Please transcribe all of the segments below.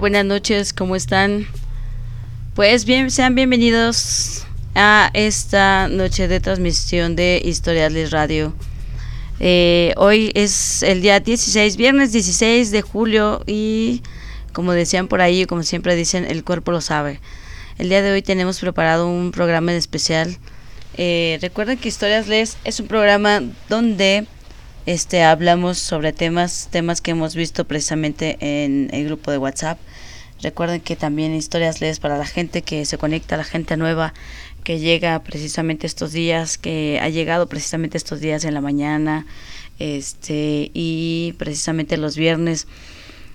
buenas noches, ¿cómo están? Pues bien, sean bienvenidos a esta noche de transmisión de Historiales Radio. Eh, hoy es el día 16, viernes 16 de julio y como decían por ahí, como siempre dicen, el cuerpo lo sabe. El día de hoy tenemos preparado un programa en especial. Eh, recuerden que Historias Les es un programa donde este hablamos sobre temas temas que hemos visto precisamente en el grupo de WhatsApp recuerden que también historias lees para la gente que se conecta la gente nueva que llega precisamente estos días que ha llegado precisamente estos días en la mañana este y precisamente los viernes.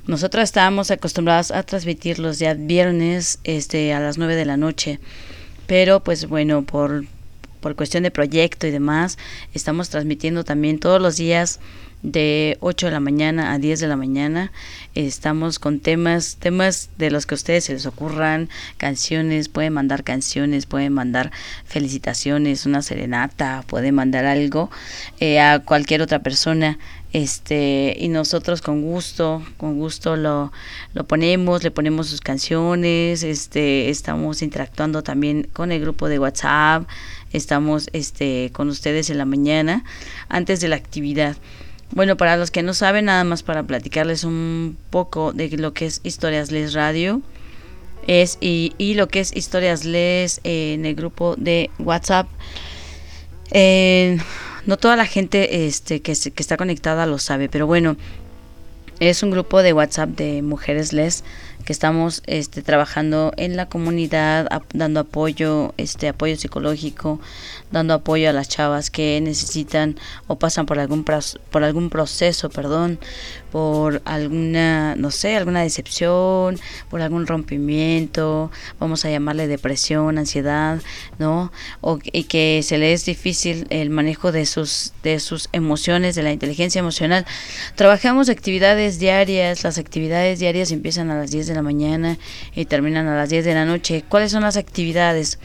Nosotros estábamos acostumbrados a transmitir los días viernes este a las 9 de la noche pero pues bueno por por cuestión de proyecto y demás, estamos transmitiendo también todos los días de 8 de la mañana a 10 de la mañana. Estamos con temas, temas de los que a ustedes se les ocurran, canciones, pueden mandar canciones, pueden mandar felicitaciones, una serenata, pueden mandar algo eh, a cualquier otra persona este y nosotros con gusto con gusto lo, lo ponemos le ponemos sus canciones este estamos interactuando también con el grupo de WhatsApp estamos este con ustedes en la mañana antes de la actividad. Bueno para los que no saben nada más para platicarles un poco de lo que es historias les radio es y, y lo que es historias les en el grupo de WhatsApp eh, no toda la gente este, que, que está conectada lo sabe, pero bueno, es un grupo de WhatsApp de mujeres les que estamos este, trabajando en la comunidad, dando apoyo, este apoyo psicológico, dando apoyo a las chavas que necesitan o pasan por algún por algún proceso, perdón, por alguna, no sé, alguna decepción, por algún rompimiento, vamos a llamarle depresión, ansiedad, ¿no? O, y que se le es difícil el manejo de sus de sus emociones, de la inteligencia emocional. Trabajamos actividades diarias, las actividades diarias empiezan a las 10 de la mañana y terminan a las 10 de la noche. ¿Cuáles son las actividades?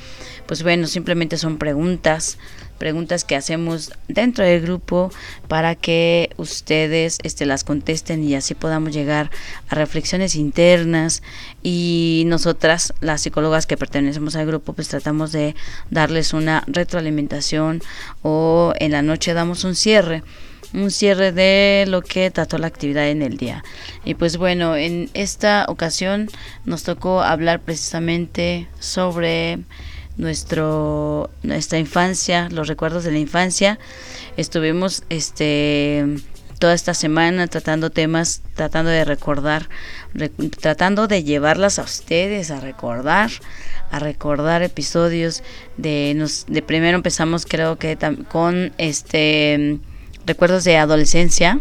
Pues bueno, simplemente son preguntas, preguntas que hacemos dentro del grupo para que ustedes este, las contesten y así podamos llegar a reflexiones internas y nosotras, las psicólogas que pertenecemos al grupo, pues tratamos de darles una retroalimentación o en la noche damos un cierre un cierre de lo que trató la actividad en el día. Y pues bueno, en esta ocasión nos tocó hablar precisamente sobre nuestro nuestra infancia, los recuerdos de la infancia. Estuvimos este toda esta semana tratando temas, tratando de recordar, rec tratando de llevarlas a ustedes a recordar, a recordar episodios de nos de primero empezamos creo que con este recuerdos de adolescencia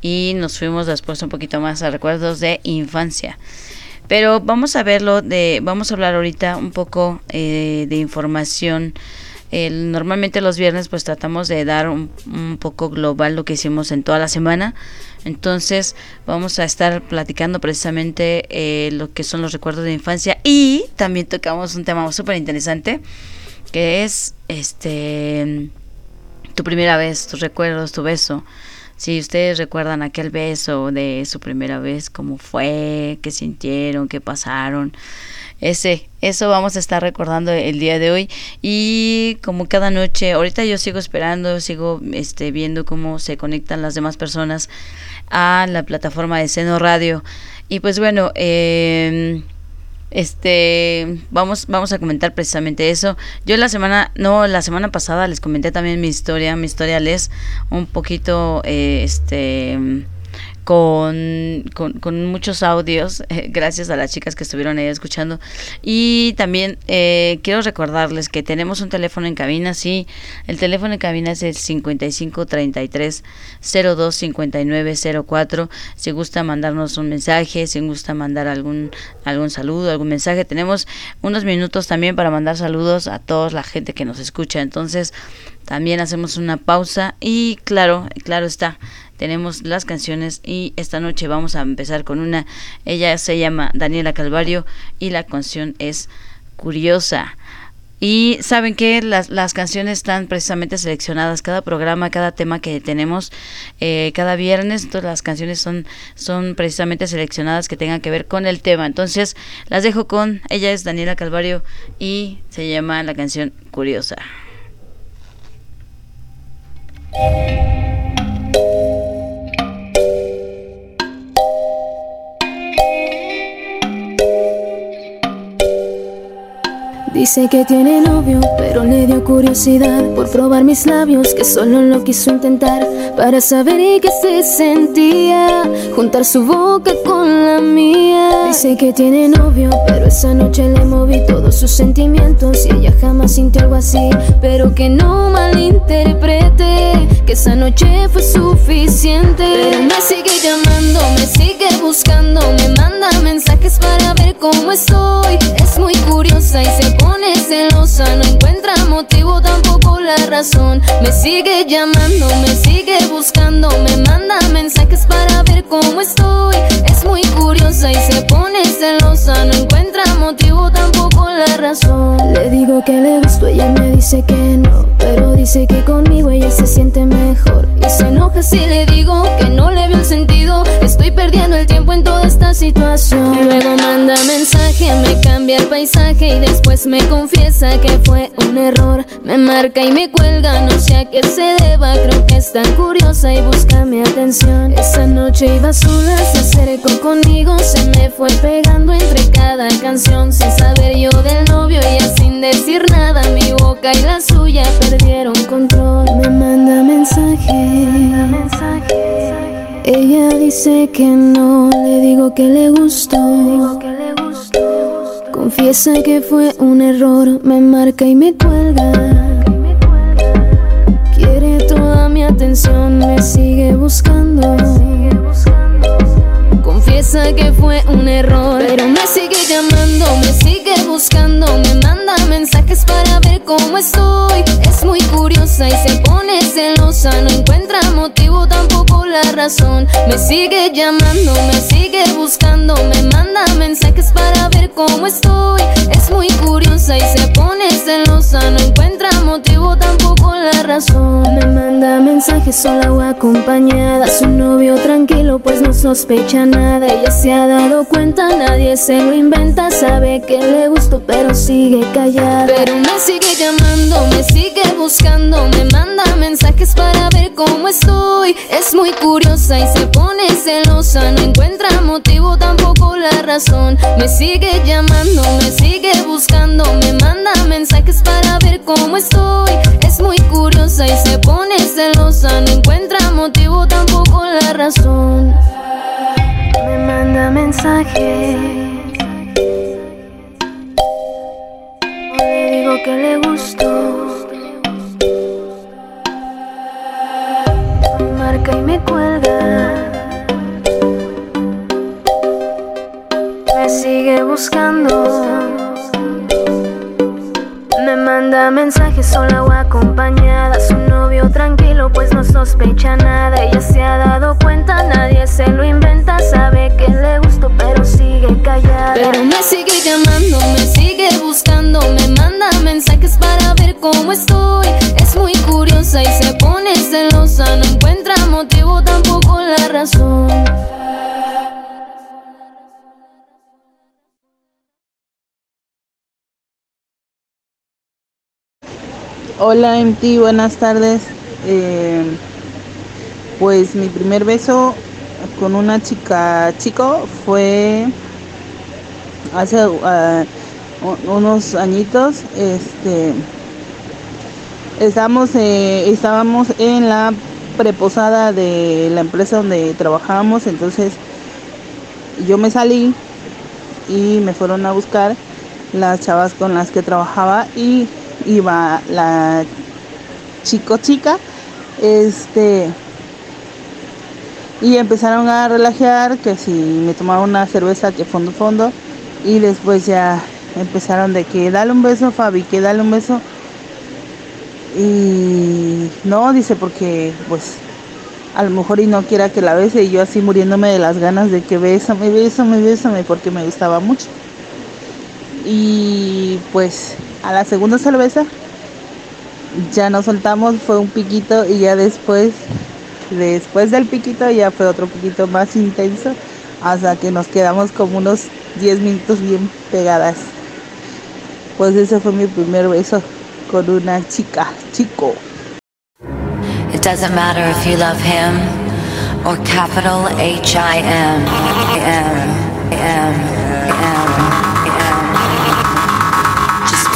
y nos fuimos después un poquito más a recuerdos de infancia. Pero vamos a verlo de, vamos a hablar ahorita un poco eh, de información. Normalmente los viernes pues tratamos de dar un, un, poco global lo que hicimos en toda la semana. Entonces vamos a estar platicando precisamente eh, lo que son los recuerdos de infancia y también tocamos un tema súper interesante que es este tu primera vez, tus recuerdos, tu beso, Si ustedes recuerdan aquel beso de su primera vez, cómo fue, qué sintieron, qué pasaron. Ese, eso vamos a estar recordando el día de hoy. Y como cada noche, ahorita yo sigo esperando, sigo este viendo cómo se conectan las demás personas a la plataforma de Seno Radio. Y pues bueno, eh, este, vamos, vamos a comentar precisamente eso. Yo la semana, no, la semana pasada les comenté también mi historia. Mi historia les un poquito, eh, este con, con, muchos audios, eh, gracias a las chicas que estuvieron ahí escuchando. Y también eh, quiero recordarles que tenemos un teléfono en cabina, sí, el teléfono en cabina es el 5533 025904. Si gusta mandarnos un mensaje, si gusta mandar algún, algún saludo, algún mensaje, tenemos unos minutos también para mandar saludos a toda la gente que nos escucha. Entonces, también hacemos una pausa y claro, claro está tenemos las canciones y esta noche vamos a empezar con una, ella se llama Daniela Calvario y la canción es Curiosa. Y saben que las, las canciones están precisamente seleccionadas, cada programa, cada tema que tenemos, eh, cada viernes, todas las canciones son, son precisamente seleccionadas que tengan que ver con el tema. Entonces las dejo con, ella es Daniela Calvario y se llama la canción Curiosa. Dice que tiene novio, pero le dio curiosidad por probar mis labios, que solo lo quiso intentar para saber qué se sentía, juntar su boca con la mía. Dice que tiene novio, pero esa noche le moví todos sus sentimientos y ella jamás sintió algo así, pero que no malinterprete, que esa noche fue suficiente. Pero me sigue llamando, me sigue buscando, me manda mensajes para ver cómo estoy. Es muy curiosa y se pone pone celosa, no encuentra motivo, tampoco la razón. Me sigue llamando, me sigue buscando, me manda mensajes para ver cómo estoy. Es muy curiosa y se pone celosa, no encuentra motivo, tampoco la razón. Le digo que le gusto, ella me dice que no, pero dice que conmigo ella se siente mejor. Y se enoja si le digo que no le veo el sentido. Estoy perdiendo el tiempo en toda esta situación. Luego manda mensaje, me cambia el paisaje y después me confiesa que fue un error. Me marca y me cuelga, no sé a qué se deba. Creo que es tan curiosa y busca mi atención. Esa noche iba sola, se acercó conmigo. Se me fue pegando entre cada canción. Sin saber yo del novio y sin decir nada. Mi boca y la suya perdieron control. Me manda mensaje. Me. Ella dice que no, le digo que le gustó. Digo que le gustó. Confiesa que fue un error, me marca y me cuelga. Quiere toda mi atención, me sigue buscando. Confiesa que fue un error, pero me sigue llamando, me sigue buscando, me manda mensajes para ver cómo estoy. Es muy curiosa y se pone celosa, no encuentra motivo tampoco la razón. Me sigue llamando, me sigue buscando, me manda mensajes para ver cómo estoy. Es muy curiosa y se pone celosa, no encuentra motivo tampoco la razón. Me manda mensajes sola o acompañada, su novio tranquilo pues no sospecha nada. Ella se ha dado cuenta, nadie se lo inventa, sabe que le gusto pero sigue callada. Pero me sigue llamando, me sigue buscando, me manda mensajes para ver cómo estoy. Es muy curiosa y se pone celosa, no encuentra motivo tampoco la razón. Me sigue llamando, me sigue buscando, me manda mensajes para ver cómo estoy. Es muy curiosa y se pone celosa, no encuentra motivo tampoco la razón. Me manda mensajes. Le digo que le gustó. Marca y me cuelga. Me sigue buscando. Manda mensajes sola o acompañada. Su novio tranquilo, pues no sospecha nada. Ella se ha dado cuenta, nadie se lo inventa. Sabe que le gustó, pero sigue callada. Pero me sigue llamando, me sigue buscando. Me manda mensajes para ver cómo estoy. Es muy Hola MT, buenas tardes. Eh, pues mi primer beso con una chica chico fue hace uh, unos añitos. Este estábamos eh, estábamos en la preposada de la empresa donde trabajábamos, entonces yo me salí y me fueron a buscar las chavas con las que trabajaba y iba la chico chica este y empezaron a relajar que si me tomaba una cerveza que fondo fondo y después ya empezaron de que dale un beso Fabi que dale un beso y no dice porque pues a lo mejor y no quiera que la bese y yo así muriéndome de las ganas de que bésame, bésame, bésame porque me gustaba mucho. Y pues a la segunda cerveza ya nos soltamos, fue un piquito y ya después, después del piquito ya fue otro poquito más intenso hasta que nos quedamos como unos 10 minutos bien pegadas. Pues ese fue mi primer beso con una chica, chico. It doesn't matter if you love him or capital H I M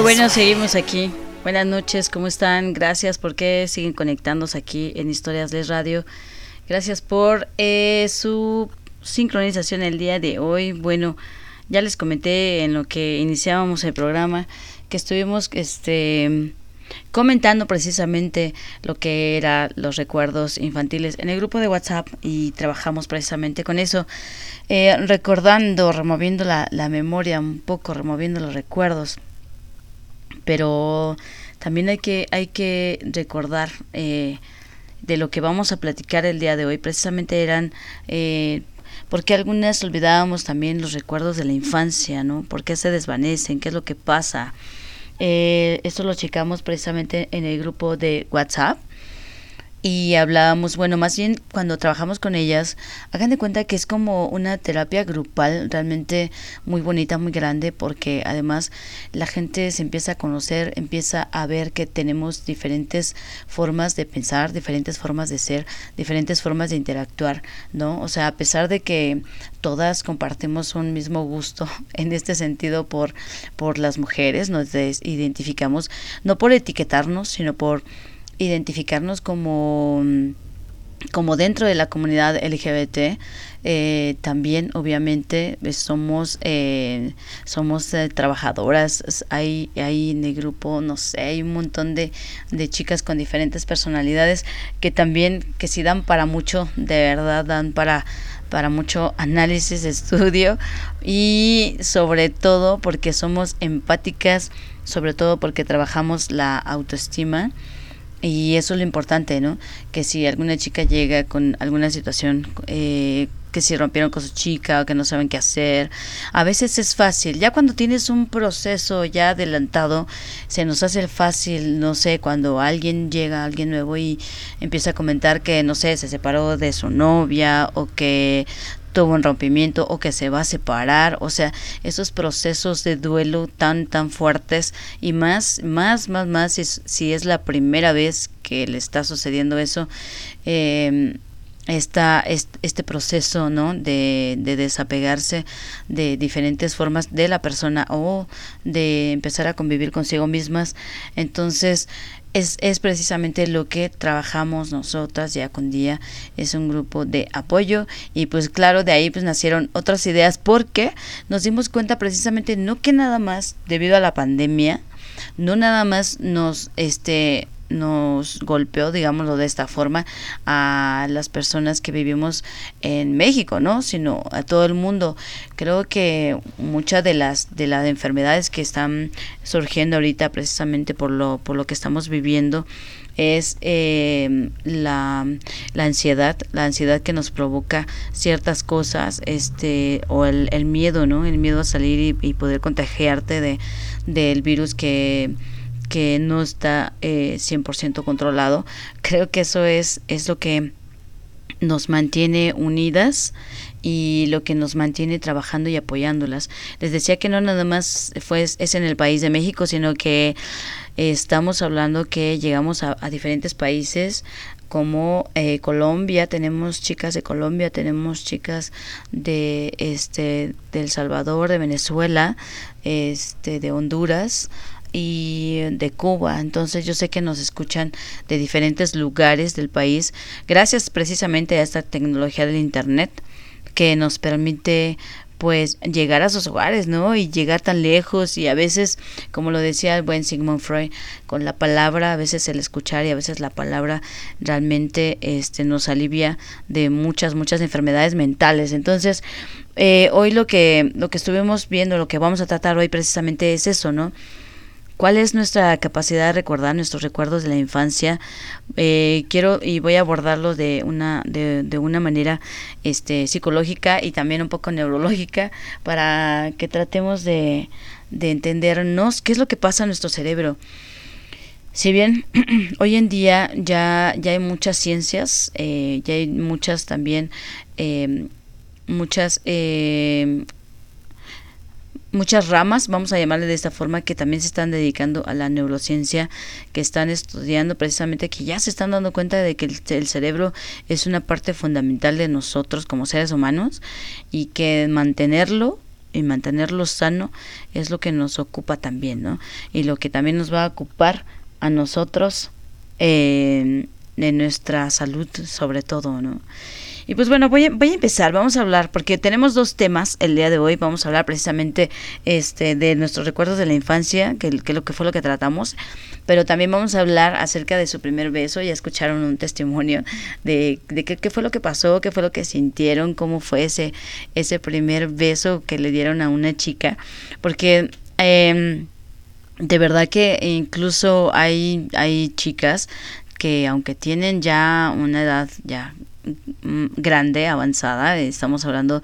Bueno, bueno, seguimos aquí. Buenas noches, ¿cómo están? Gracias porque siguen conectándose aquí en Historias de Radio. Gracias por eh, su sincronización el día de hoy. Bueno, ya les comenté en lo que iniciábamos el programa que estuvimos este comentando precisamente lo que eran los recuerdos infantiles en el grupo de WhatsApp y trabajamos precisamente con eso, eh, recordando, removiendo la, la memoria un poco, removiendo los recuerdos. Pero también hay que, hay que recordar eh, de lo que vamos a platicar el día de hoy. Precisamente eran eh, porque algunas olvidábamos también los recuerdos de la infancia, ¿no? ¿Por qué se desvanecen? ¿Qué es lo que pasa? Eh, esto lo checamos precisamente en el grupo de WhatsApp y hablábamos, bueno, más bien cuando trabajamos con ellas, hagan de cuenta que es como una terapia grupal realmente muy bonita, muy grande, porque además la gente se empieza a conocer, empieza a ver que tenemos diferentes formas de pensar, diferentes formas de ser, diferentes formas de interactuar, ¿no? O sea, a pesar de que todas compartimos un mismo gusto en este sentido por, por las mujeres, nos identificamos, no por etiquetarnos, sino por identificarnos como, como dentro de la comunidad LGBT, eh, también obviamente somos eh, somos eh, trabajadoras. Hay hay en el grupo no sé hay un montón de, de chicas con diferentes personalidades que también que si dan para mucho de verdad dan para para mucho análisis estudio y sobre todo porque somos empáticas sobre todo porque trabajamos la autoestima y eso es lo importante, ¿no? Que si alguna chica llega con alguna situación, eh, que si rompieron con su chica o que no saben qué hacer, a veces es fácil. Ya cuando tienes un proceso ya adelantado, se nos hace fácil, no sé, cuando alguien llega, alguien nuevo y empieza a comentar que, no sé, se separó de su novia o que tuvo un rompimiento o que se va a separar, o sea, esos procesos de duelo tan tan fuertes y más más más más si, si es la primera vez que le está sucediendo eso eh, este proceso ¿no? de, de, desapegarse de diferentes formas de la persona o de empezar a convivir consigo mismas. Entonces, es, es precisamente lo que trabajamos nosotras día con día. Es un grupo de apoyo y pues claro, de ahí pues nacieron otras ideas porque nos dimos cuenta precisamente no que nada más debido a la pandemia, no nada más nos este nos golpeó, digámoslo de esta forma, a las personas que vivimos en México, ¿no? Sino a todo el mundo. Creo que muchas de las de las enfermedades que están surgiendo ahorita precisamente por lo por lo que estamos viviendo es eh, la, la, ansiedad, la ansiedad que nos provoca ciertas cosas, este, o el, el miedo, ¿no? El miedo a salir y, y poder contagiarte de, del virus que que no está eh, 100% controlado. Creo que eso es, es lo que nos mantiene unidas y lo que nos mantiene trabajando y apoyándolas. Les decía que no nada más fue, es en el país de México, sino que estamos hablando que llegamos a, a diferentes países como eh, Colombia, tenemos chicas de Colombia, tenemos chicas de este El Salvador, de Venezuela, este de Honduras, y de Cuba. Entonces yo sé que nos escuchan de diferentes lugares del país gracias precisamente a esta tecnología del Internet que nos permite pues llegar a sus hogares, ¿no? Y llegar tan lejos y a veces, como lo decía el buen Sigmund Freud, con la palabra, a veces el escuchar y a veces la palabra realmente este nos alivia de muchas muchas enfermedades mentales. Entonces, eh, hoy lo que lo que estuvimos viendo, lo que vamos a tratar hoy precisamente es eso, ¿no? ¿Cuál es nuestra capacidad de recordar nuestros recuerdos de la infancia? Eh, quiero y voy a abordarlo de una, de, de, una manera este, psicológica y también un poco neurológica para que tratemos de, de entendernos qué es lo que pasa en nuestro cerebro. Si bien hoy en día ya, ya hay muchas ciencias, eh, ya hay muchas también, eh, muchas muchas ramas, vamos a llamarle de esta forma, que también se están dedicando a la neurociencia, que están estudiando precisamente, que ya se están dando cuenta de que el, cerebro es una parte fundamental de nosotros como seres humanos y que mantenerlo y mantenerlo sano es lo que nos ocupa también, ¿no? Y lo que también nos va a ocupar a nosotros en nuestra salud sobre todo, ¿no? Y pues bueno, voy a, voy a empezar, vamos a hablar, porque tenemos dos temas el día de hoy, vamos a hablar precisamente este de nuestros recuerdos de la infancia, que, que lo que fue lo que tratamos, pero también vamos a hablar acerca de su primer beso, ya escucharon un testimonio de, de qué, qué fue lo que pasó, qué fue lo que sintieron, cómo fue ese, ese primer beso que le dieron a una chica, porque... Eh, de verdad que incluso hay, hay chicas que aunque tienen ya una edad ya grande, avanzada. Estamos hablando,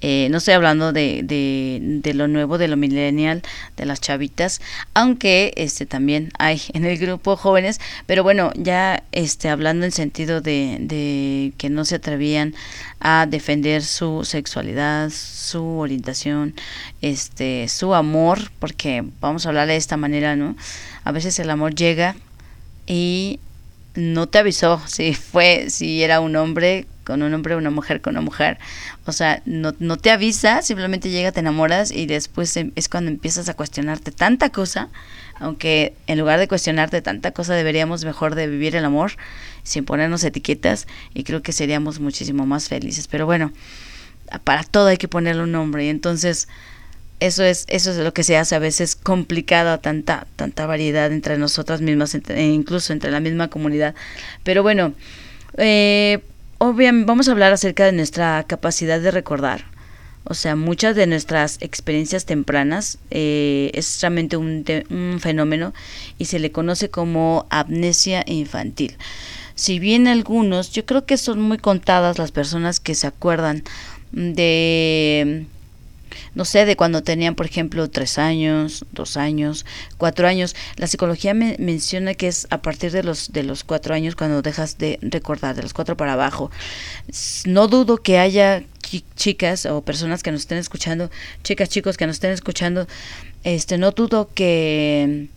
eh, no estoy hablando de, de, lo nuevo, de lo millennial, de las chavitas, aunque este también hay en el grupo jóvenes, pero bueno, ya este hablando en sentido de, de que no se atrevían a defender su sexualidad, su orientación, este, su amor, porque vamos a hablar de esta manera, ¿no? A veces el amor llega y no te avisó si fue, si era un hombre con un hombre, una mujer con una mujer. O sea, no, no te avisa, simplemente llega, te enamoras y después em, es cuando empiezas a cuestionarte tanta cosa, aunque en lugar de cuestionarte tanta cosa deberíamos mejor de vivir el amor sin ponernos etiquetas y creo que seríamos muchísimo más felices. Pero bueno, para todo hay que ponerle un nombre y entonces eso es eso es lo que se hace a veces complicado tanta tanta variedad entre nosotras mismas e incluso entre la misma comunidad. Pero bueno eh, obviamente vamos a hablar acerca de nuestra capacidad de recordar. O sea muchas de nuestras experiencias tempranas eh, es realmente un, un fenómeno y se le conoce como amnesia infantil. Si bien algunos yo creo que son muy contadas las personas que se acuerdan de no sé, de cuando tenían, por ejemplo, tres años, dos años, cuatro años. La psicología me menciona que es a partir de los, de los cuatro años cuando dejas de recordar, de los cuatro para abajo. No dudo que haya chicas o personas que nos estén escuchando, chicas, chicos que nos estén escuchando, este, no dudo que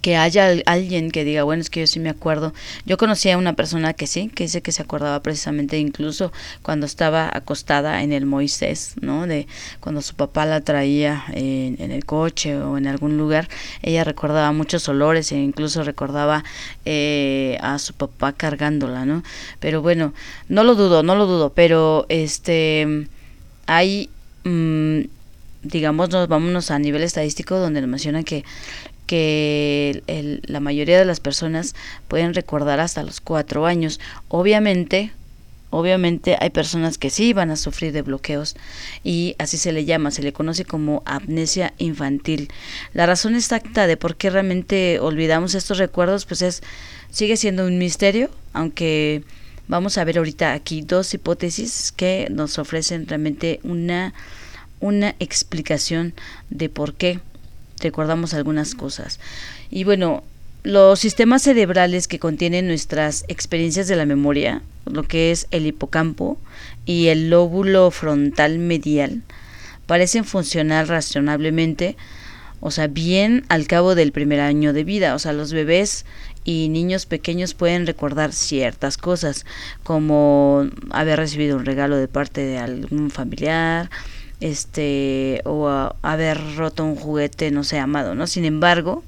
que haya alguien que diga, bueno, es que yo sí me acuerdo. Yo conocí a una persona que sí, que dice que se acordaba precisamente incluso cuando estaba acostada en el Moisés, ¿no? De cuando su papá la traía en, el coche o en algún lugar, ella recordaba muchos olores e incluso recordaba eh, a su papá cargándola, ¿no? Pero bueno, no lo dudo, no lo dudo, pero este, hay... Mm, digamos, nos vámonos a nivel estadístico donde nos mencionan que que la mayoría de las personas pueden recordar hasta los cuatro años. Obviamente, obviamente hay personas que sí van a sufrir de bloqueos y así se le llama, se le conoce como amnesia infantil. La razón exacta de por qué realmente olvidamos estos recuerdos, pues es sigue siendo un misterio, aunque vamos a ver ahorita aquí dos hipótesis que nos ofrecen realmente una una explicación de por qué recordamos algunas cosas. Y bueno, los sistemas cerebrales que contienen nuestras experiencias de la memoria, lo que es el hipocampo y el lóbulo frontal medial, parecen funcionar razonablemente, o sea, bien al cabo del primer año de vida. O sea, los bebés y niños pequeños pueden recordar ciertas cosas, como haber recibido un regalo de parte de algún familiar, este o haber roto un juguete no sé amado no sin embargo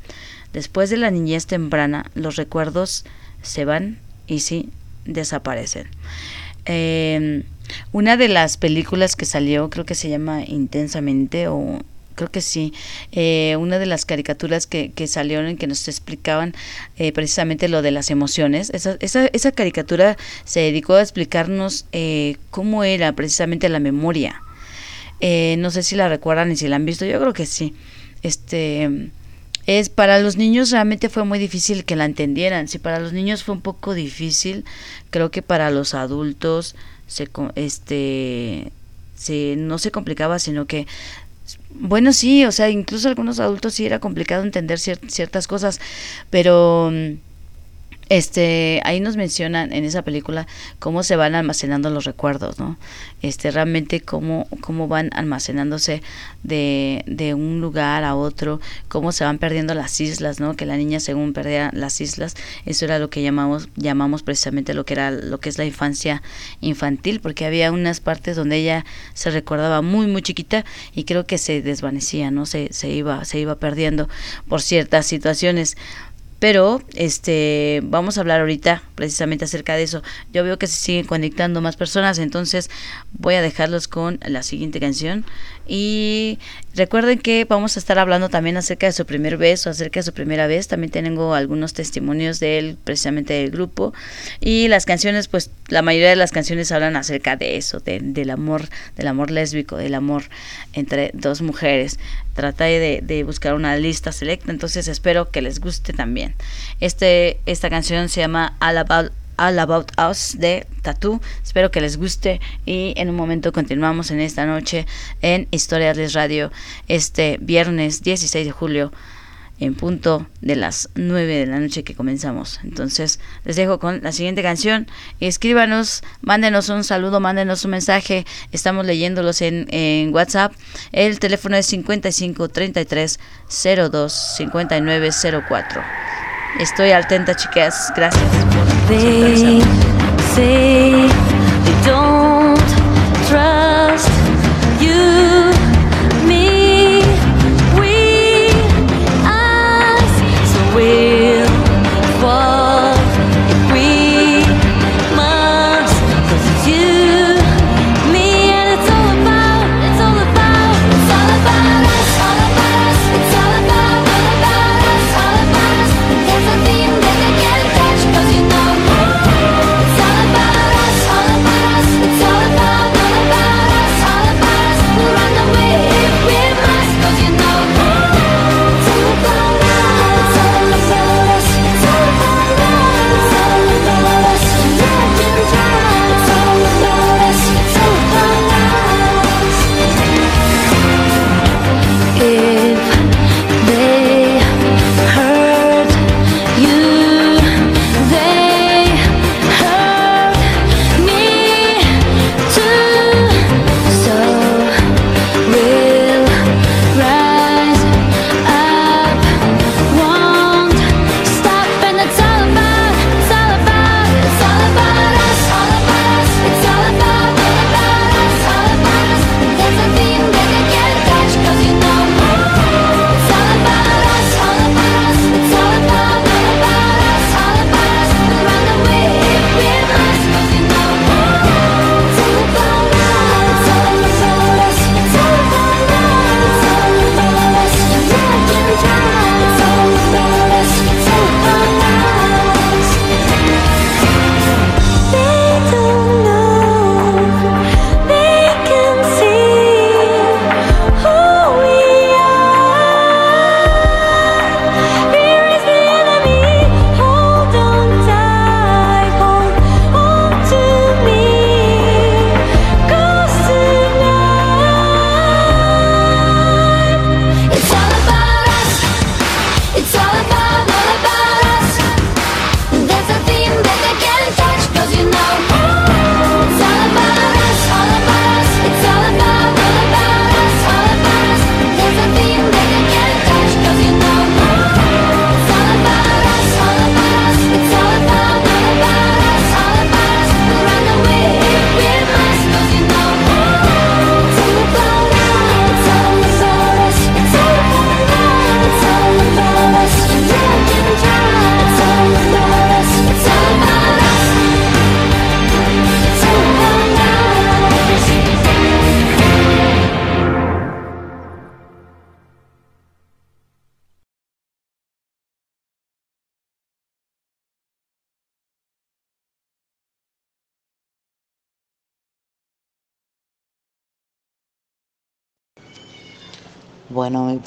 después de la niñez temprana los recuerdos se van y sí desaparecen em, una de las películas que salió creo que se llama intensamente o creo que sí, eh, una de las caricaturas que, que salieron en que nos explicaban eh, precisamente lo de las emociones. Esa, esa, esa caricatura se dedicó a explicarnos eh, cómo era precisamente la memoria eh, no sé si la recuerdan y si la han visto, yo creo que sí. Este es para los niños realmente fue muy difícil que la entendieran. Si para los niños fue un poco difícil, creo que para los adultos se este se no se complicaba, sino que bueno, sí, o sea, incluso algunos adultos sí era complicado entender ciertas cosas, pero este ahí nos mencionan en esa película cómo se van almacenando los recuerdos no este realmente cómo cómo van almacenándose de, de un lugar a otro cómo se van perdiendo las islas no que la niña según perdía las islas eso era lo que llamamos llamamos precisamente lo que era lo que es la infancia infantil porque había unas partes donde ella se recordaba muy muy chiquita y creo que se desvanecía no se, se iba se iba perdiendo por ciertas situaciones pero este vamos a hablar ahorita precisamente acerca de eso. Yo veo que se siguen conectando más personas, entonces voy a dejarlos con la siguiente canción. Y recuerden que vamos a estar hablando también acerca de su primer beso, acerca de su primera vez. También tengo algunos testimonios de él, precisamente del grupo. Y las canciones, pues la mayoría de las canciones hablan acerca de eso, del amor, del amor lésbico, del amor entre dos mujeres. Traté de, de buscar una lista selecta, entonces espero que les guste también. Este, esta canción se llama All About All About Us de Tattoo. Espero que les guste y en un momento continuamos en esta noche en Historias Radio este viernes 16 de julio en punto de las 9 de la noche que comenzamos. Entonces les dejo con la siguiente canción. Escríbanos, mándenos un saludo, mándenos un mensaje. Estamos leyéndolos en, en WhatsApp. El teléfono es 55 33 02 59 04. Estoy atenta, chicas. Gracias por They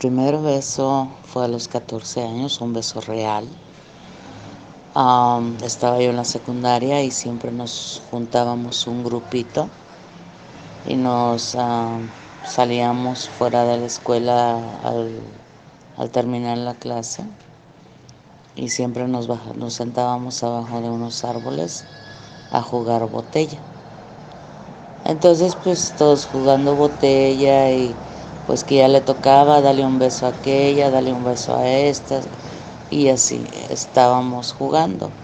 primer beso fue a los 14 años, un beso real. Estaba yo en la secundaria y siempre nos juntábamos un grupito y nos am, salíamos fuera de la escuela al, terminar la clase y siempre nos sentábamos abajo de unos árboles a jugar botella. Entonces pues todos jugando botella y pues que ya le tocaba darle un beso a aquella, darle un beso a esta y así estábamos jugando.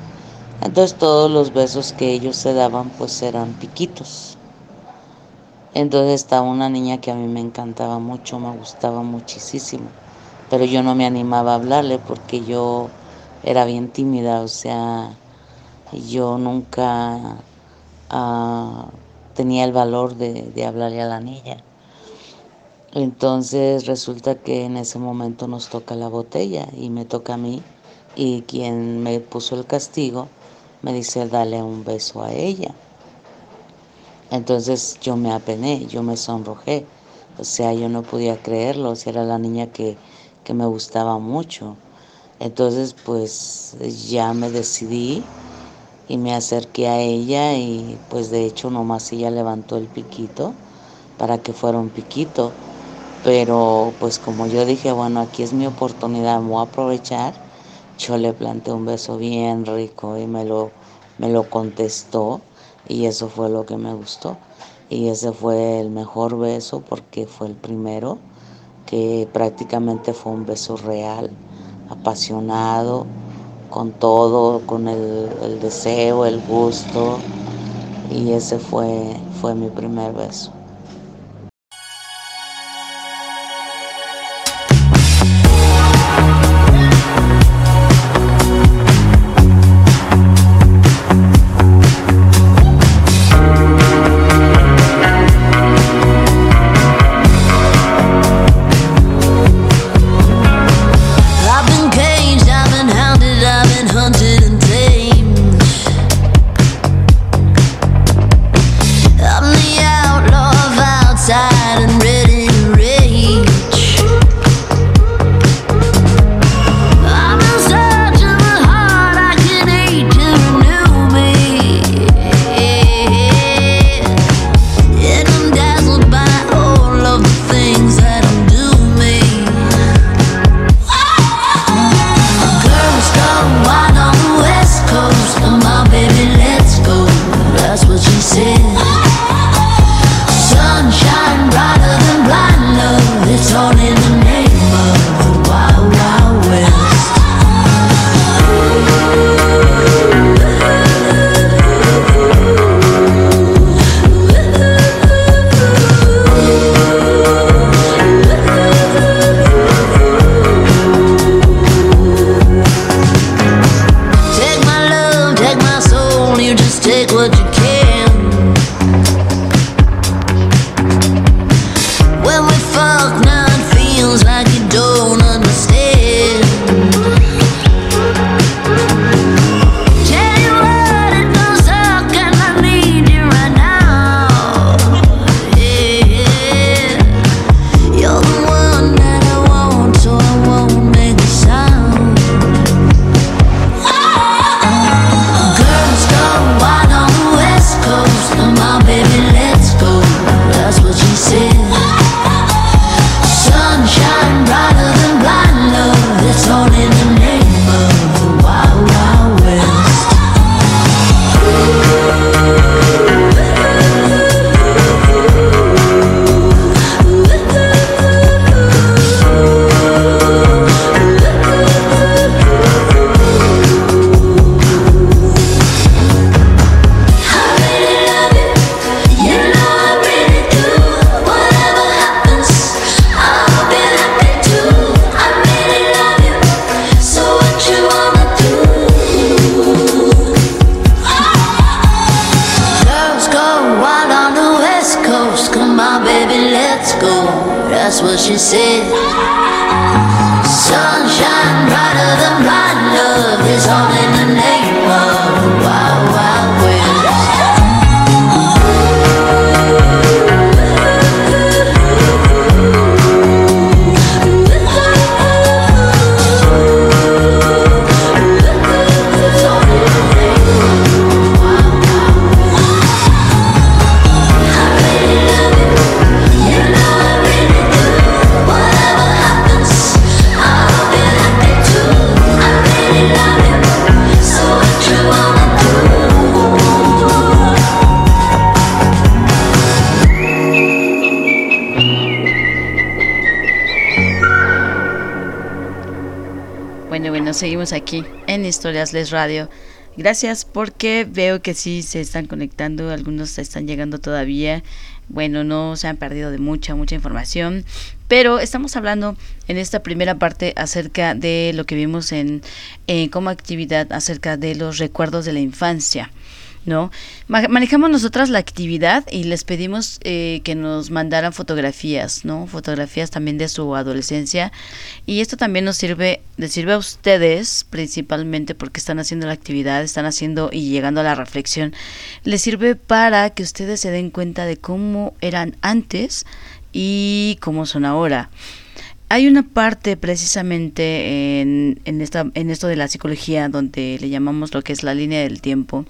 Entonces todos los besos que ellos se daban pues eran piquitos. Entonces estaba una niña que a mí me encantaba mucho, me gustaba muchísimo, pero yo no me animaba a hablarle porque yo era bien tímida, o sea, yo nunca ah, tenía el valor de hablarle a la niña. Entonces resulta que en ese momento nos toca la botella y me toca a mí y quien me puso el castigo me dice dale un beso a ella. Entonces yo me apené, yo me sonrojé, o sea, yo no podía creerlo, o sea, era la niña que, que me gustaba mucho. Entonces pues ya me decidí y me acerqué a ella y pues de hecho nomás ella levantó el piquito para que fuera un piquito. Pero pues como yo dije, bueno, aquí es mi oportunidad, me voy a aprovechar. Yo le planté un beso bien rico y me lo, me lo contestó y eso fue lo que me gustó. Y ese fue el mejor beso porque fue el primero, que prácticamente fue un beso real, apasionado, con todo, con el, el deseo, el gusto. Y ese fue, fue mi primer beso. En Historias Les Radio. Gracias porque veo que sí se están conectando, algunos están llegando todavía. Bueno, no se han perdido de mucha, mucha información, pero estamos hablando en esta primera parte acerca de lo que vimos en eh, como actividad, acerca de los recuerdos de la infancia. ¿No? Manejamos nosotras la actividad y les pedimos eh, que nos mandaran fotografías, ¿no? Fotografías también de su adolescencia. Y esto también nos sirve, les sirve a ustedes principalmente porque están haciendo la actividad, están haciendo y llegando a la reflexión. Les sirve para que ustedes se den cuenta de cómo eran antes y cómo son ahora hay una parte precisamente en, en, esta, en esto de la psicología donde le llamamos lo que es la línea del tiempo,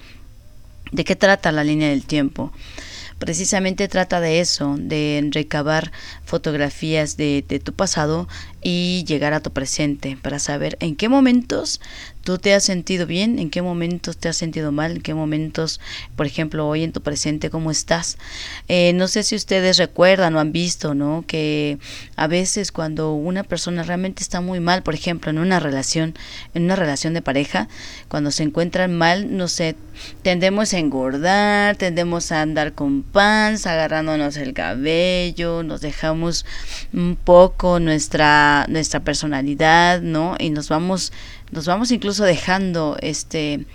¿De qué trata la línea del tiempo? Precisamente trata de eso, de recabar fotografías de, tu pasado y llegar a tu presente para saber en qué momentos tú te has sentido bien, en qué momentos te has sentido mal, en qué momentos, por ejemplo, hoy en tu presente, cómo estás. Eh, no sé si ustedes recuerdan o han visto, ¿no? Que a veces cuando una persona realmente está muy mal, por ejemplo, en una relación, en una relación de pareja, cuando se encuentran mal, no sé, tendemos a engordar, tendemos a andar con panza, agarrándonos el cabello, nos dejamos un poco nuestra, nuestra personalidad, ¿no? Y nos vamos nos vamos incluso dejando este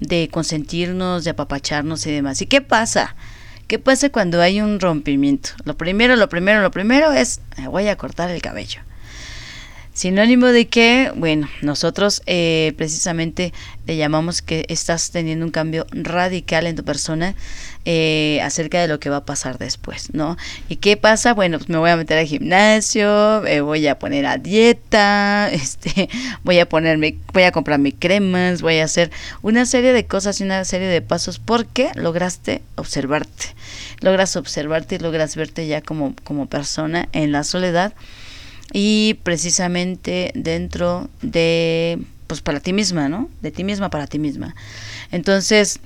de consentirnos, de apapacharnos y demás. ¿Y qué pasa? ¿Qué pasa cuando hay un rompimiento? Lo primero, lo primero, lo primero es me voy a cortar el cabello. Sinónimo de que, bueno, nosotros eh, precisamente le llamamos que estás teniendo un cambio radical en tu persona eh, acerca de lo que va a pasar después, ¿no? ¿Y qué pasa? Bueno, pues me voy a meter al gimnasio, me voy a poner a dieta, este, voy a ponerme, voy a comprarme cremas, voy a hacer una serie de cosas y una serie de pasos porque lograste observarte, logras observarte y logras verte ya como, como persona en la soledad y precisamente dentro de, pues para ti misma, ¿no? De ti misma para ti misma. Entonces,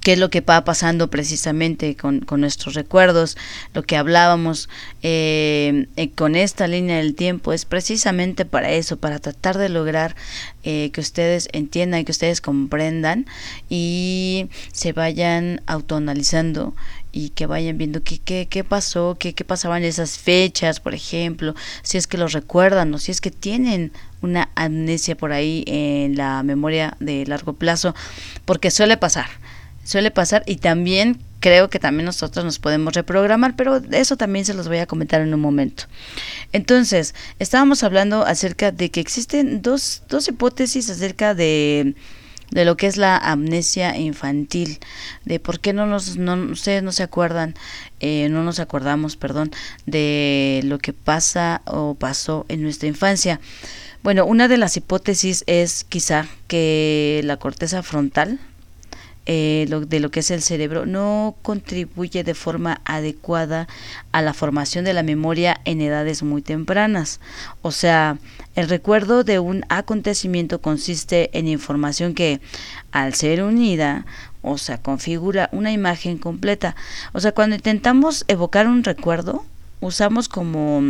qué es lo que va pasando precisamente con, con nuestros recuerdos, lo que hablábamos eh, eh, con esta línea del tiempo es precisamente para eso, para tratar de lograr eh, que ustedes entiendan, que ustedes comprendan y se vayan autoanalizando y que vayan viendo qué, qué, qué pasó, qué, qué pasaban esas fechas, por ejemplo, si es que los recuerdan o si es que tienen una amnesia por ahí en la memoria de largo plazo, porque suele pasar suele pasar y también creo que también nosotros nos podemos reprogramar, pero eso también se los voy a comentar en un momento. Entonces, estábamos hablando acerca de que existen dos, dos hipótesis acerca de de lo que es la amnesia infantil, de por qué no nos, no, ustedes no se acuerdan, eh, no nos acordamos, perdón, de lo que pasa o pasó en nuestra infancia. Bueno, una de las hipótesis es quizá que la corteza frontal, eh, de lo que es el cerebro no contribuye de forma adecuada a la formación de la memoria en edades muy tempranas. O sea, el recuerdo de un acontecimiento consiste en información que, al ser unida, o sea, configura una imagen completa. O sea, cuando intentamos evocar un recuerdo, usamos como,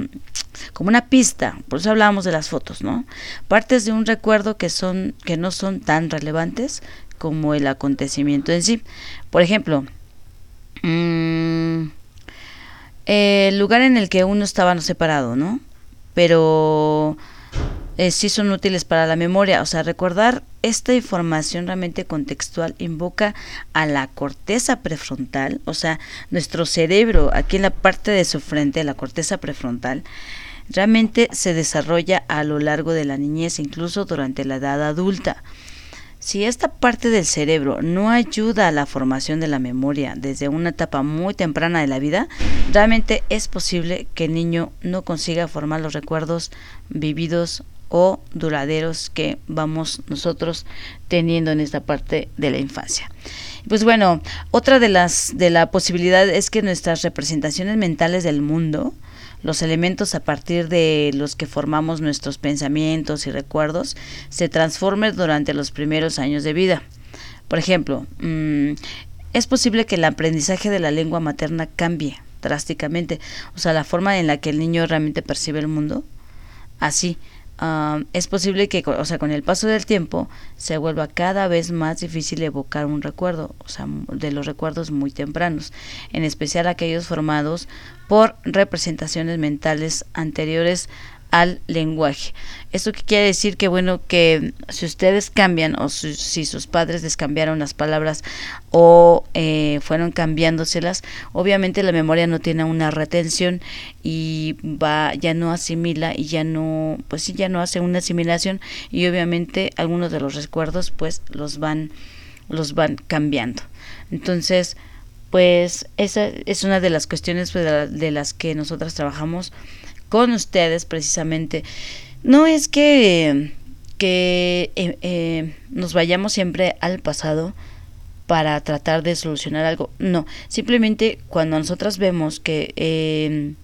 como una pista, por eso hablábamos de las fotos, ¿no? Partes de un recuerdo que son, que no son tan relevantes, como el acontecimiento en sí. Por ejemplo, mm, el lugar en el que uno estaba separado, ¿no? Pero eh, sí son útiles para la memoria. O sea, recordar esta información realmente contextual invoca a la corteza prefrontal, o sea, nuestro cerebro, aquí en la parte de su frente, la corteza prefrontal, realmente se desarrolla a lo largo de la niñez, incluso durante la edad adulta. Si esta parte del cerebro no ayuda a la formación de la memoria desde una etapa muy temprana de la vida, realmente es posible que el niño no consiga formar los recuerdos vividos o duraderos que vamos nosotros teniendo en esta parte de la infancia. Pues bueno, otra de las de la posibilidad es que nuestras representaciones mentales del mundo los elementos a partir de los que formamos nuestros pensamientos y recuerdos se transformen durante los primeros años de vida. Por ejemplo, mm, es posible que el aprendizaje de la lengua materna cambie drásticamente, o sea, la forma en la que el niño realmente percibe el mundo. Así, es posible que, o sea, con el paso del tiempo se vuelva cada vez más difícil evocar un recuerdo, o sea, de los recuerdos muy tempranos, en especial aquellos formados por representaciones mentales anteriores al lenguaje. Esto que quiere decir que bueno que si ustedes cambian o si, sus padres les cambiaron las palabras o eh, fueron cambiándoselas, obviamente la memoria no tiene una retención y va ya no asimila y ya no pues sí ya no hace una asimilación y obviamente algunos de los recuerdos pues los van los van cambiando. Entonces, pues esa es una de las cuestiones pues, de las que nosotras trabajamos con ustedes precisamente. No es que, que eh, eh, nos vayamos siempre al pasado para tratar de solucionar algo. No, simplemente cuando nosotras vemos que eh,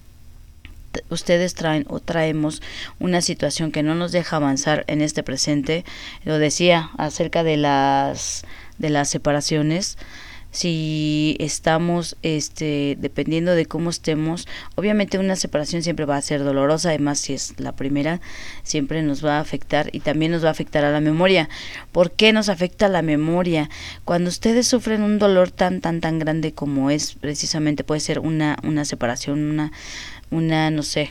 ustedes traen o traemos una situación que no nos deja avanzar en este presente, lo decía acerca de las de las separaciones, si estamos este dependiendo de cómo estemos obviamente una separación siempre va a ser dolorosa además si es la primera siempre nos va a afectar y también nos va a afectar a la memoria ¿por qué nos afecta la memoria? cuando ustedes sufren un dolor tan tan tan grande como es precisamente puede ser una una separación una una no sé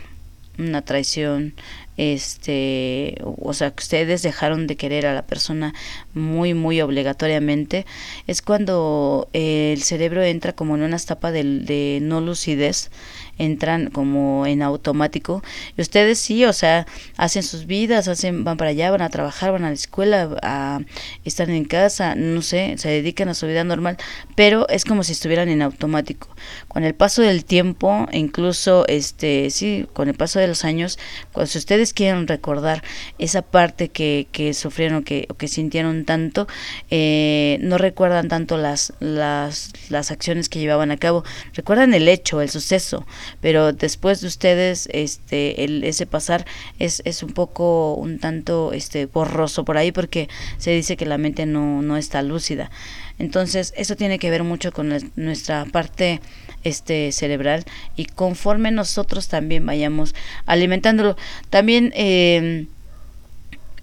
una traición este o sea que ustedes dejaron de querer a la persona muy muy obligatoriamente es cuando eh, el cerebro entra como en una etapa de no lucidez entran como en automático. Y ustedes sí o sea hacen sus vidas hacen van para allá van a trabajar van a la escuela a, están en casa no sé se dedican a su vida normal pero es como si estuvieran en automático. Con el paso del tiempo incluso este sí con el paso de los años cuando si ustedes quieren recordar esa parte que, que sufrieron que, o que sintieron tanto eh, no recuerdan tanto las, las las acciones que llevaban a cabo. Recuerdan el hecho el suceso pero después de ustedes este el, ese pasar es, es un poco un tanto este borroso por ahí porque se dice que la mente no, no está lúcida. Entonces eso tiene que ver mucho con nuestra parte este cerebral y conforme nosotros también vayamos alimentándolo. También eh,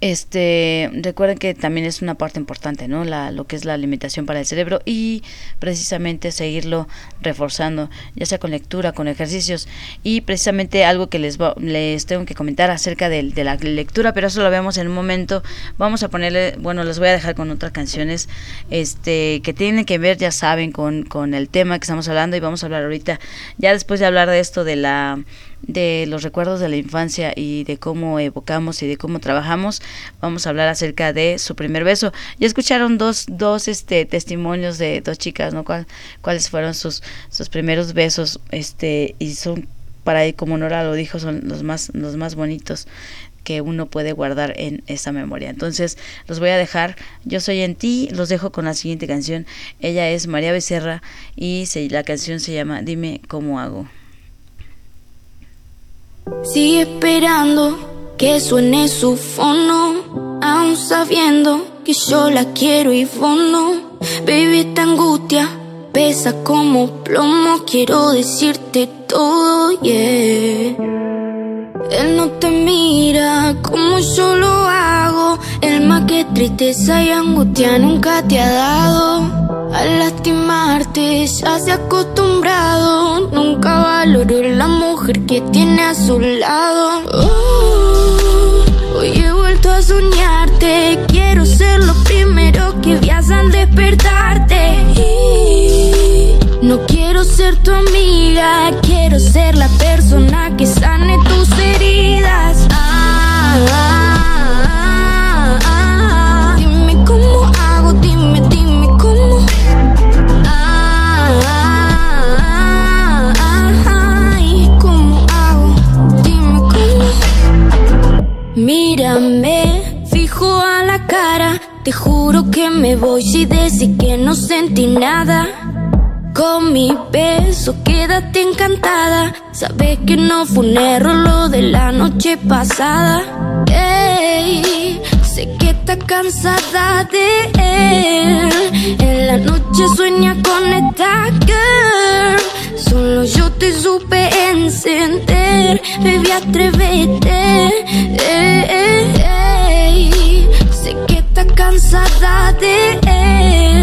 este recuerden que también es una parte importante no la lo que es la alimentación para el cerebro y precisamente seguirlo reforzando ya sea con lectura con ejercicios. Y precisamente algo que les va- les tengo que comentar acerca del- de, la lectura pero eso lo vemos en un momento. Vamos a ponerle bueno les voy a dejar con otras canciones este que tienen que ver ya saben con con el tema que estamos hablando y vamos a hablar ahorita ya después de hablar de esto de la de los recuerdos de la infancia y de cómo evocamos y de cómo trabajamos, vamos a hablar acerca de su primer beso. Ya escucharon dos, dos este testimonios de dos chicas, ¿no? ¿Cuál, cuáles fueron sus, sus primeros besos, este, y son para ahí, como Nora lo dijo, son los más, los más bonitos que uno puede guardar en esa memoria. Entonces, los voy a dejar. Yo soy en ti, los dejo con la siguiente canción. Ella es María Becerra y se, la canción se llama Dime cómo hago. Sigue esperando que suene su fono, aún sabiendo que yo la quiero y fondo. Baby, esta angustia pesa como plomo. Quiero decirte todo, yeah. Él no te mira como yo lo hago. El más que tristeza y angustia nunca te ha dado. Al lastimarte ya se ha acostumbrado. Nunca valoró la mujer que tiene a su lado. Oh, hoy he vuelto a soñarte. Quiero ser lo primero que veas al despertarte. No quiero ser tu amiga, quiero ser la persona que sane tus heridas. Ah, ah, ah. Dime cómo hago, dime, dime cómo. Ah, ah, ah, ah, ay, ¿Cómo hago? Dime cómo. Mírame, fijo a la cara. Te juro que me voy si decís que no sentí nada con mi beso, quédate encantada. Sabes que no fue un error lo de la noche pasada. Hey, sé que estás cansada de él. En la noche sueña con esta girl. Solo yo te supe encender, baby, atrévete. Hey, hey. Sé que estás cansada de él.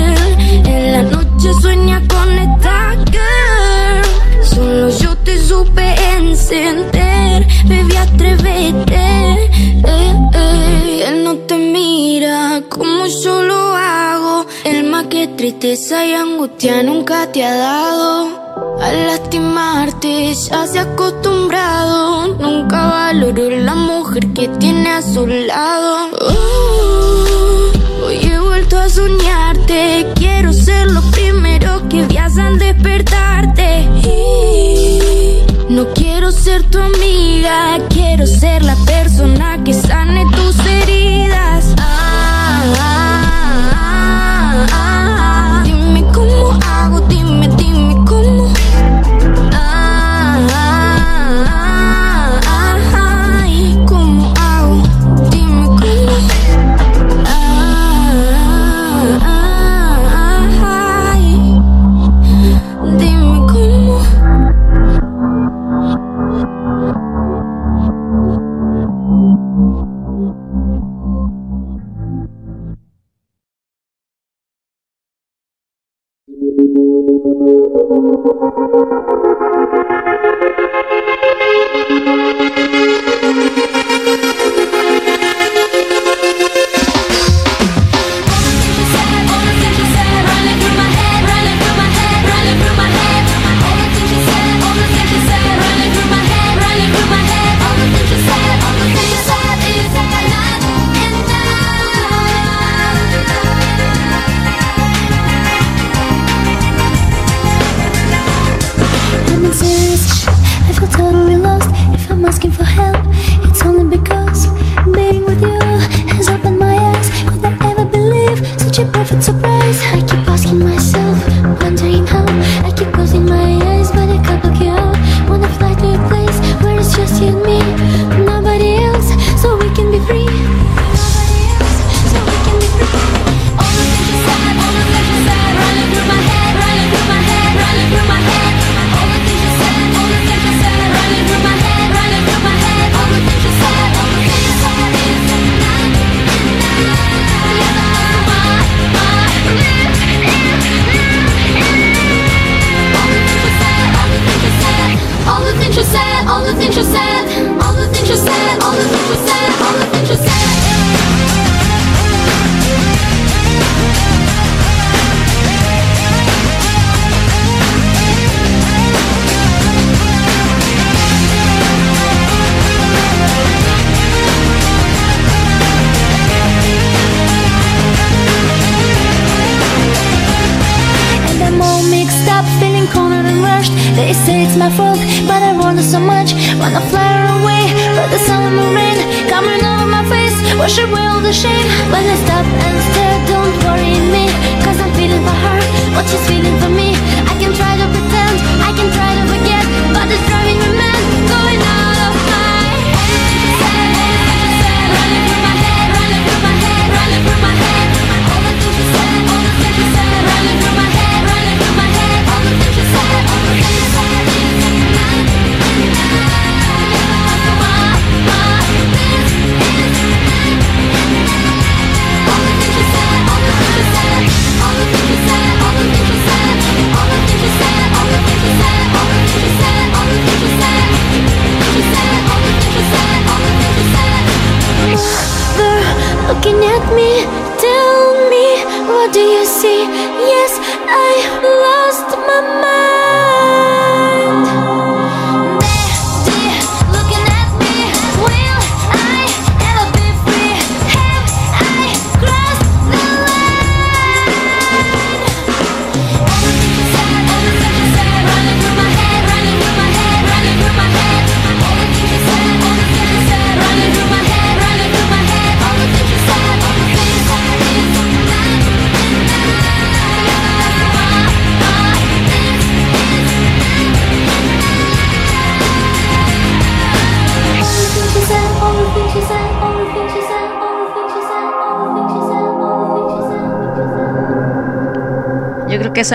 entender, bebé, atrévete. Eh, eh, él no te mira como yo lo hago. El más que tristeza y angustia nunca te ha dado. Al lastimarte ya se ha acostumbrado. Nunca valoró la mujer que tiene a su lado. Oh, hoy he vuelto a soñarte. Quiero ser los primeros que viajan despertarte. No quiero ser tu amiga, quiero ser la persona que sane tus heridas.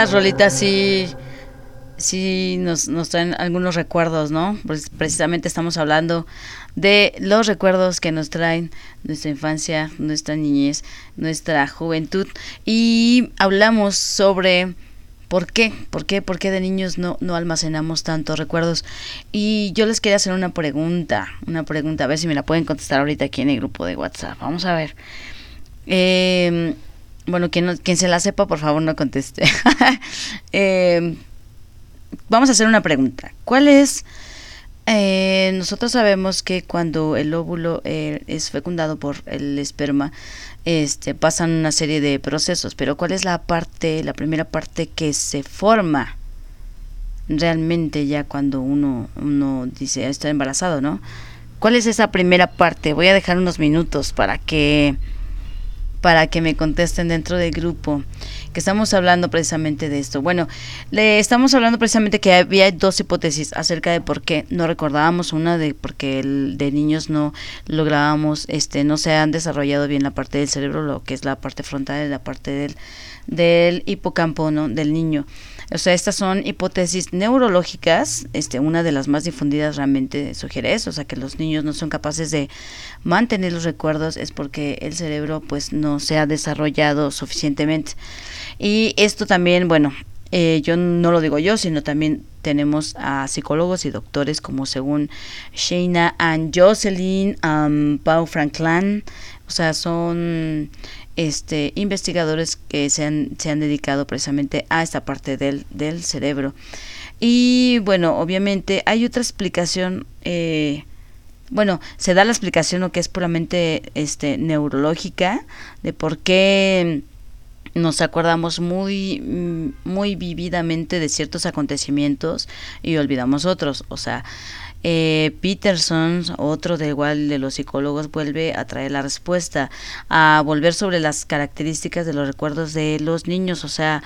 esas rolitas sí, sí nos, nos traen algunos recuerdos, ¿no? Pues precisamente estamos hablando de los recuerdos que nos traen nuestra infancia, nuestra niñez, nuestra juventud. Y hablamos sobre por qué, por qué, por qué de niños no, no almacenamos tantos recuerdos. Y yo les quería hacer una pregunta, una pregunta, a ver si me la pueden contestar ahorita aquí en el grupo de WhatsApp. Vamos a ver. Eh, bueno, quien, no- quien se la sepa, por favor, no conteste. Eh, vamos a hacer una pregunta. ¿Cuál es? eh, nosotros sabemos que cuando el óvulo eh, es fecundado por el esperma, este, pasan una serie de procesos, pero ¿cuál es la parte, la primera parte que se forma realmente ya cuando uno, uno dice está embarazado, ¿no? ¿Cuál es esa primera parte? Voy a dejar unos minutos para que para que me contesten dentro del grupo, que estamos hablando precisamente de esto. Bueno, le estamos hablando precisamente que había dos hipótesis acerca de por qué no recordábamos una de porque el, de niños no lográbamos, este, no se han desarrollado bien la parte del cerebro, lo que es la parte frontal la parte del, del hipocampo, ¿no? Del niño. O sea, estas son hipótesis neurológicas. Este, una de las más difundidas realmente sugiere eso, o sea, que los niños no son capaces de mantener los recuerdos es porque el cerebro pues no se ha desarrollado suficientemente. Y esto también, bueno, eh, yo no lo digo yo, sino también tenemos a psicólogos y doctores como según Shayna and Jocelyn, um, Pau Franklin, o sea, son este investigadores que se han, se han dedicado precisamente a esta parte del, del cerebro. Y bueno, obviamente hay otra explicación, eh, bueno, se da la explicación lo que es puramente este, neurológica de por qué nos acordamos muy muy vividamente de ciertos acontecimientos y olvidamos otros o sea eh, Peterson otro de igual de los psicólogos vuelve a traer la respuesta a volver sobre las características de los recuerdos de los niños o sea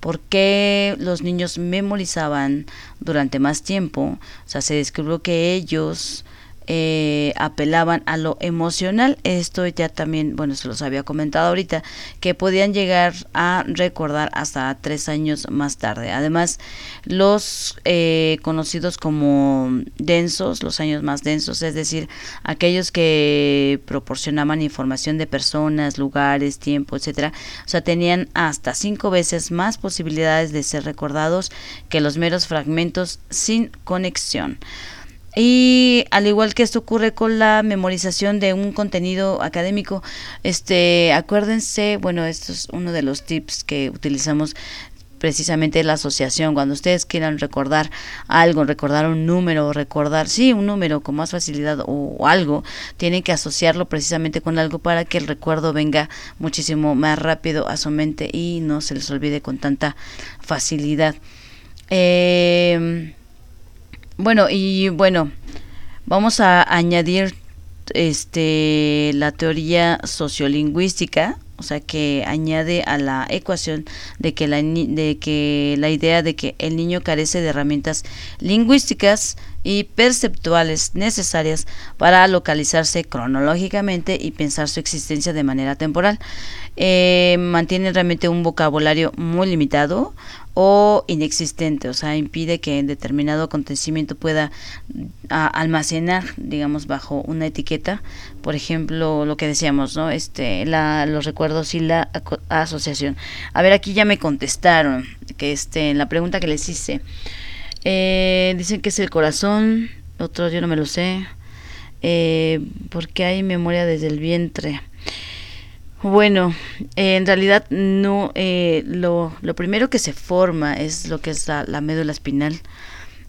por qué los niños memorizaban durante más tiempo o sea se descubrió que ellos eh, apelaban a lo emocional. Esto ya también, bueno, se los había comentado ahorita, que podían llegar a recordar hasta tres años más tarde. Además, los eh, conocidos como densos, los años más densos, es decir, aquellos que proporcionaban información de personas, lugares, tiempo, etcétera, o sea, tenían hasta cinco veces más posibilidades de ser recordados que los meros fragmentos sin conexión. Y al igual que esto ocurre con la memorización de un contenido académico, este, acuérdense, bueno, esto es uno de los tips que utilizamos precisamente la asociación, cuando ustedes quieran recordar algo, recordar un número, recordar, sí, un número con más facilidad o, o algo, tienen que asociarlo precisamente con algo para que el recuerdo venga muchísimo más rápido a su mente y no se les olvide con tanta facilidad. Eh, bueno, y bueno, vamos a añadir este la teoría sociolingüística, o sea, que añade a la ecuación de que la de que la idea de que el niño carece de herramientas lingüísticas y perceptuales necesarias para localizarse cronológicamente y pensar su existencia de manera temporal. Eh, mantiene realmente un vocabulario muy limitado o inexistente, o sea, impide que en determinado acontecimiento pueda a- almacenar, digamos, bajo una etiqueta, por ejemplo, lo que decíamos, ¿no? Este, la, los recuerdos y la asociación. A ver, aquí ya me contestaron que este, la pregunta que les hice, eh, dicen que es el corazón, otros yo no me lo sé, eh, porque hay memoria desde el vientre. Bueno, eh, en realidad no, eh, lo, lo primero que se forma es lo que es la, la médula espinal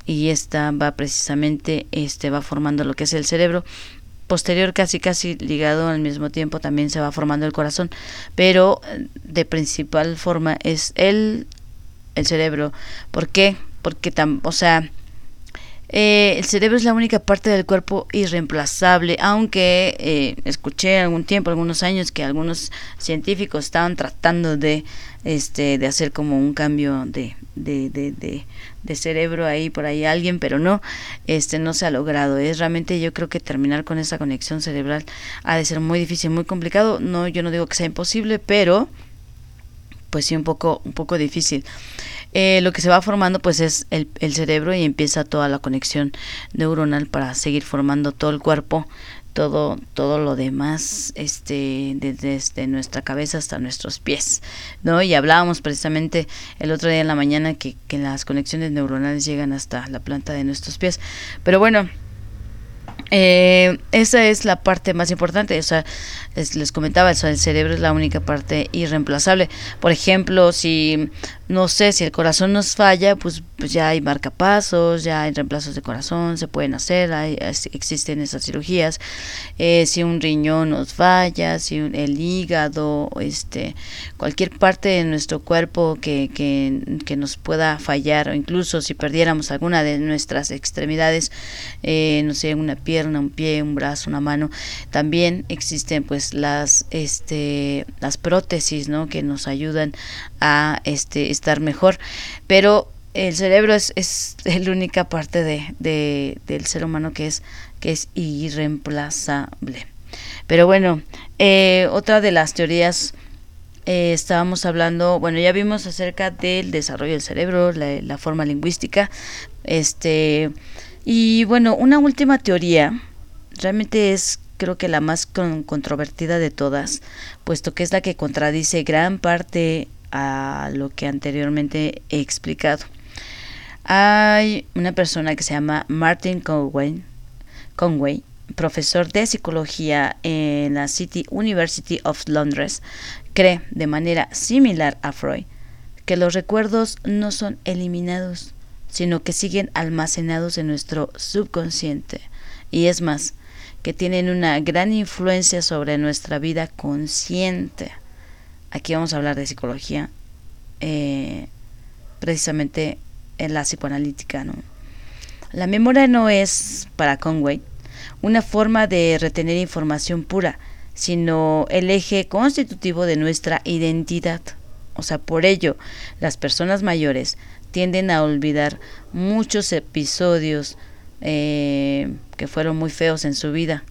y esta va precisamente, este va formando lo que es el cerebro. Posterior casi casi ligado al mismo tiempo también se va formando el corazón, pero eh, de principal forma es el, el cerebro. ¿Por qué? Porque, tam, o sea, eh, el cerebro es la única parte del cuerpo irreemplazable, aunque eh, escuché algún tiempo, algunos años, que algunos científicos estaban tratando de, este, de hacer como un cambio de, de, de, de, de cerebro ahí por ahí alguien, pero no, este, no se ha logrado. Es realmente yo creo que terminar con esa conexión cerebral ha de ser muy difícil, muy complicado. No, yo no digo que sea imposible, pero pues sí un poco, un poco difícil. Eh, lo que se va formando pues es el, el cerebro y empieza toda la conexión neuronal para seguir formando todo el cuerpo todo todo lo demás este desde, nuestra cabeza hasta nuestros pies no y hablábamos precisamente el otro día en la mañana que, que las conexiones neuronales llegan hasta la planta de nuestros pies. Pero bueno eh, esa es la parte más importante, o sea, les, les comentaba, eso, el cerebro es la única parte irreemplazable. Por ejemplo, si no sé, si el corazón nos falla, pues, pues ya hay marcapasos, ya hay reemplazos de corazón, se pueden hacer, hay, existen esas cirugías. Eh, si un riñón nos falla, si el hígado, este, cualquier parte de nuestro cuerpo que, que, que, nos pueda fallar, o incluso si perdiéramos alguna de nuestras extremidades, eh, no sé, una pierna, un pie, un brazo, una mano, también existen pues las, este, las prótesis, ¿no? Que nos ayudan a este estar mejor. Pero el cerebro es, es la única parte de, de, del ser humano que es, que es irreemplazable. Pero bueno, eh, otra de las teorías eh, estábamos hablando, bueno, ya vimos acerca del desarrollo del cerebro, la, la, forma lingüística, este, y bueno, una última teoría, realmente es creo que la más con, controvertida de todas, puesto que es la que contradice gran parte a lo que anteriormente he explicado. Hay una persona que se llama Martin Conway, Conway profesor de psicología en la City University of Londres, cree de manera similar a Freud que los recuerdos no son eliminados, sino que siguen almacenados en nuestro subconsciente. Y es más, que tienen una gran influencia sobre nuestra vida consciente aquí vamos a hablar de psicología, eh, precisamente en la psicoanalítica. ¿no? La memoria no es, para Conway, una forma de retener información pura, sino el eje constitutivo de nuestra identidad. O sea, por ello, las personas mayores tienden a olvidar muchos episodios eh, que fueron muy feos en su vida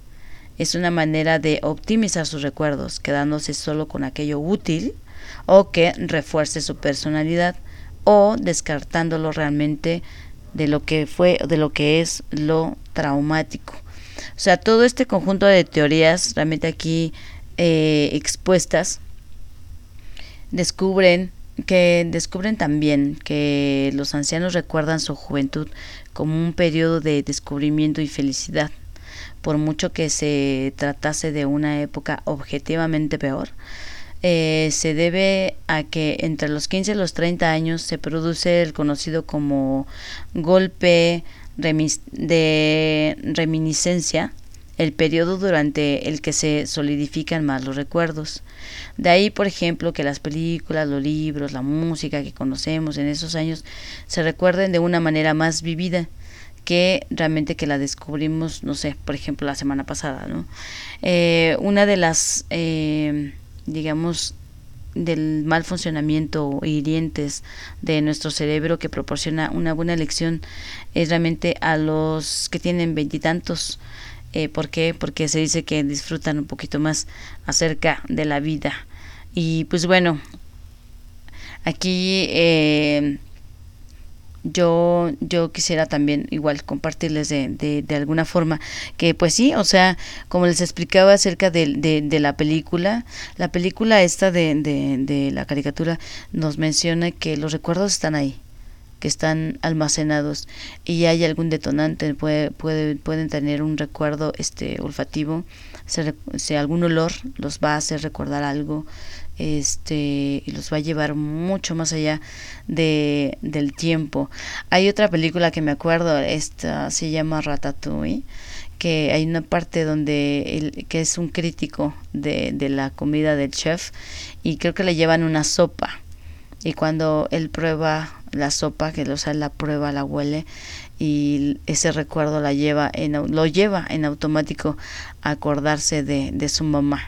es una manera de optimizar sus recuerdos, quedándose solo con aquello útil o que refuerce su personalidad o descartándolo realmente de lo que fue, de lo que es lo traumático. O sea, todo este conjunto de teorías realmente aquí eh, expuestas descubren que descubren también que los ancianos recuerdan su juventud como un periodo de descubrimiento y felicidad. Por mucho que se tratase de una época objetivamente peor, eh, se debe a que entre los 15 y los 30 años se produce el conocido como golpe de reminiscencia, el periodo durante el que se solidifican más los recuerdos. De ahí, por ejemplo, que las películas, los libros, la música que conocemos en esos años se recuerden de una manera más vivida que realmente que la descubrimos, no sé, por ejemplo, la semana pasada, ¿no? Eh, una de las, eh, digamos, del mal funcionamiento hirientes de nuestro cerebro que proporciona una buena lección es realmente a los que tienen veintitantos. Eh, ¿Por qué? Porque se dice que disfrutan un poquito más acerca de la vida. Y pues bueno, aquí eh, yo yo quisiera también igual compartirles de, de, alguna forma que pues sí o sea como les explicaba acerca de, de, la película la película esta de, de, la caricatura nos menciona que los recuerdos están ahí que están almacenados y hay algún detonante puede, puede pueden tener un recuerdo este olfativo si algún olor los va a hacer recordar algo este y los va a llevar mucho más allá de, del tiempo. Hay otra película que me acuerdo, esta se llama Ratatouille, que hay una parte donde que es un crítico de, de la comida del chef y creo que le llevan una sopa y cuando él prueba la sopa, que lo sea, la prueba, la huele y ese recuerdo la lleva en, lo lleva en automático a acordarse de, de su mamá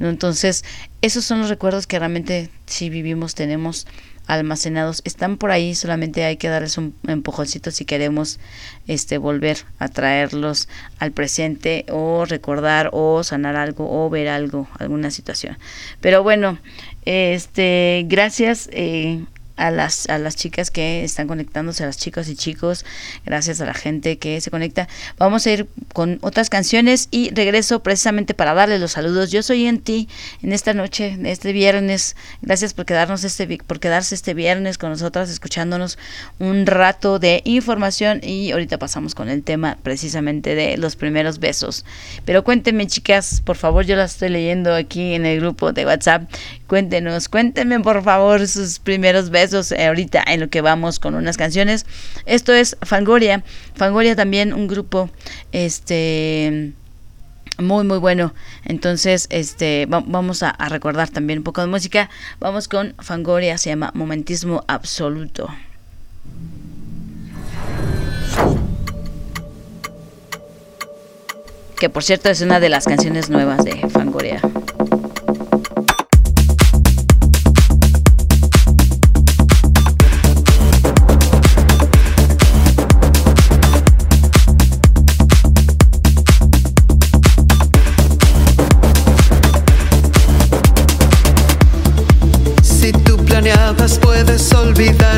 entonces, esos son los recuerdos que realmente si vivimos tenemos almacenados. Están por ahí solamente hay que darles un empujoncito si queremos este volver a traerlos al presente o recordar o sanar algo o ver algo alguna situación. Pero bueno este gracias eh, a las, a las chicas que están conectándose, a las chicas y chicos, gracias a la gente que se conecta. Vamos a ir con otras canciones y regreso precisamente para darles los saludos. Yo soy en ti en esta noche, este viernes. Gracias por quedarnos este por quedarse este viernes con nosotras, escuchándonos un rato de información y ahorita pasamos con el tema precisamente de los primeros besos. Pero cuéntenme, chicas, por favor, yo las estoy leyendo aquí en el grupo de WhatsApp. Cuéntenos, cuéntenme por favor sus primeros besos eh, ahorita en lo que vamos con unas canciones. Esto es Fangoria. Fangoria también un grupo este muy muy bueno entonces este va- vamos a recordar también un poco de música vamos con Fangoria se llama Momentismo Absoluto que por cierto es una de las canciones nuevas de Fangoria puedes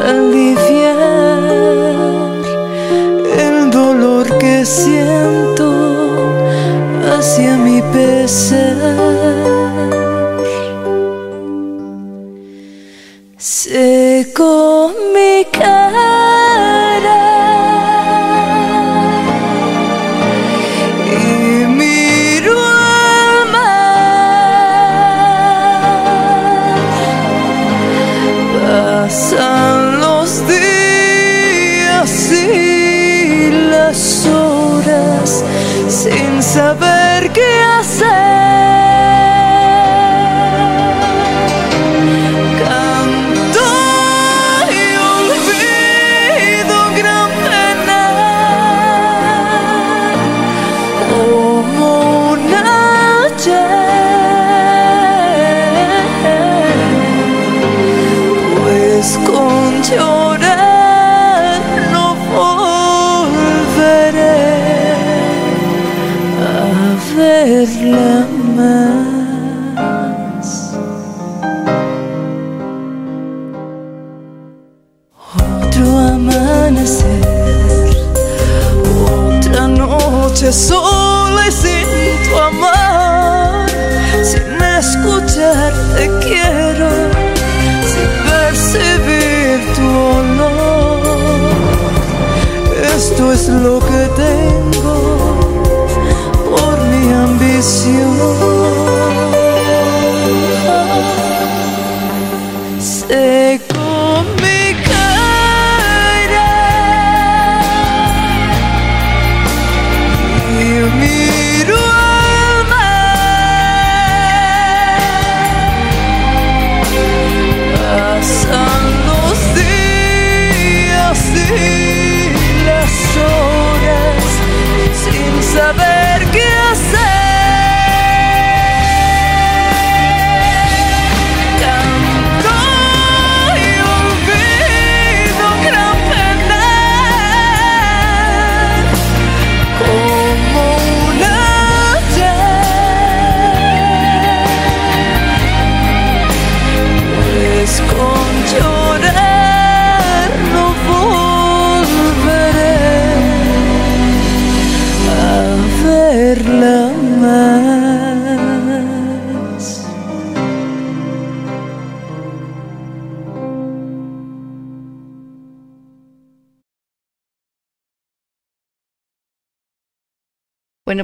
aliviar el dolor que siento hacia mi pesar.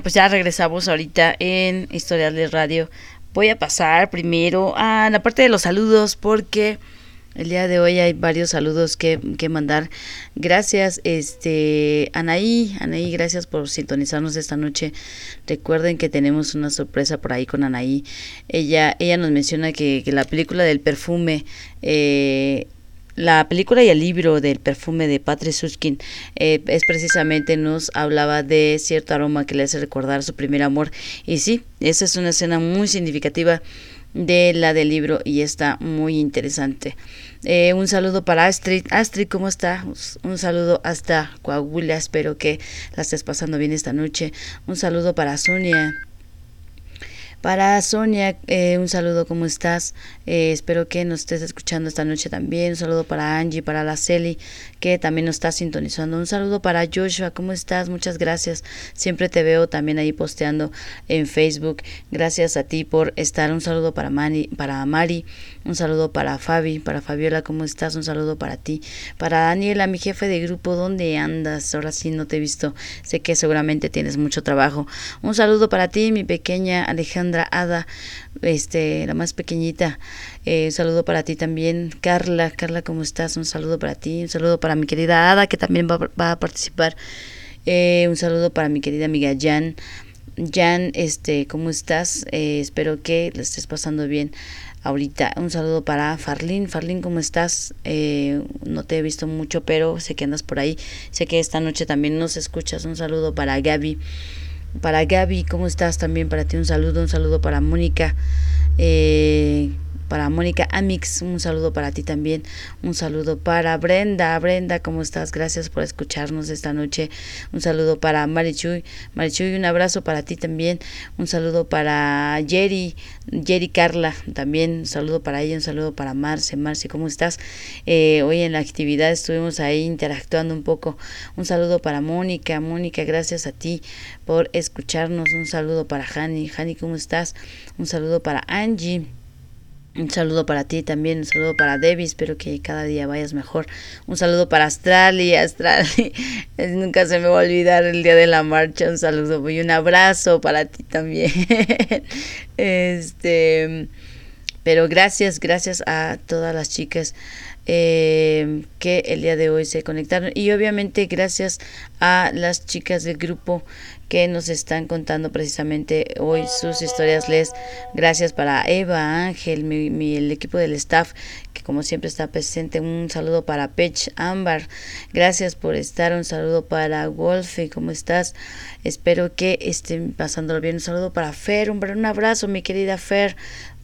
Pues ya regresamos ahorita en Historial de Radio. Voy a pasar primero a la parte de los saludos porque el día de hoy hay varios saludos que, que mandar. Gracias, este Anaí, Anaí, gracias por sintonizarnos esta noche. Recuerden que tenemos una sorpresa por ahí con Anaí. Ella, ella nos menciona que, que la película del perfume eh, la película y el libro del perfume de Patrick Sushkin eh, es precisamente nos hablaba de cierto aroma que le hace recordar su primer amor y sí, esa es una escena muy significativa de la del libro y está muy interesante. Eh, un saludo para Astrid. Astrid, ¿cómo está? Un saludo hasta Coahuila. Espero que la estés pasando bien esta noche. Un saludo para Sonia. Para Sonia, eh, un saludo, ¿cómo estás? Eh, espero que nos estés escuchando esta noche también. Un saludo para Angie, para la Celi, que también nos está sintonizando. Un saludo para Joshua, ¿cómo estás? Muchas gracias. Siempre te veo también ahí posteando en Facebook. Gracias a ti por estar. Un saludo para Mari, para Mari. Un saludo para Fabi, para Fabiola, ¿cómo estás? Un saludo para ti. Para Daniela, mi jefe de grupo, ¿dónde andas? Ahora sí no te he visto. Sé que seguramente tienes mucho trabajo. Un saludo para ti, mi pequeña Alejandra. Alejandra Ada, este, la más pequeñita. Eh, un saludo para ti también, Carla. Carla, ¿cómo estás? Un saludo para ti. Un saludo para mi querida Ada, que también va, va a participar. Eh, un saludo para mi querida amiga Jan. Jan, este, ¿cómo estás? Eh, espero que le estés pasando bien ahorita. Un saludo para Farlin. Farlin, ¿cómo estás? Eh, no te he visto mucho, pero sé que andas por ahí. Sé que esta noche también nos escuchas. Un saludo para Gaby. Para Gaby, ¿cómo estás? También para ti un saludo. Un saludo para Mónica. Eh, para Mónica Amix, un saludo para ti también, un saludo para Brenda, Brenda, ¿cómo estás? Gracias por escucharnos esta noche, un saludo para Marichuy, Marichuy, un abrazo para ti también, un saludo para Jerry, Jerry Carla, también un saludo para ella, un saludo para Marce, Marce, ¿cómo estás? Eh, hoy en la actividad estuvimos ahí interactuando un poco, un saludo para Mónica, Mónica, gracias a ti por escucharnos, un saludo para Hani, Hani, ¿cómo estás? Un saludo para Angie. Un saludo para ti también, un saludo para Debbie, espero que cada día vayas mejor. Un saludo para Astrali, Astrali, nunca se me va a olvidar el día de la marcha, un saludo y un abrazo para ti también. este, pero gracias, gracias a todas las chicas eh, que el día de hoy se conectaron y obviamente gracias a las chicas del grupo que nos están contando precisamente hoy sus historias. Les gracias para Eva, Ángel, mi, mi, el equipo del staff que como siempre está presente. Un saludo para Pech Ámbar. Gracias por estar. Un saludo para Wolfie. ¿Cómo estás? Espero que estén pasándolo bien. Un saludo para Fer. Un, un abrazo, mi querida Fer.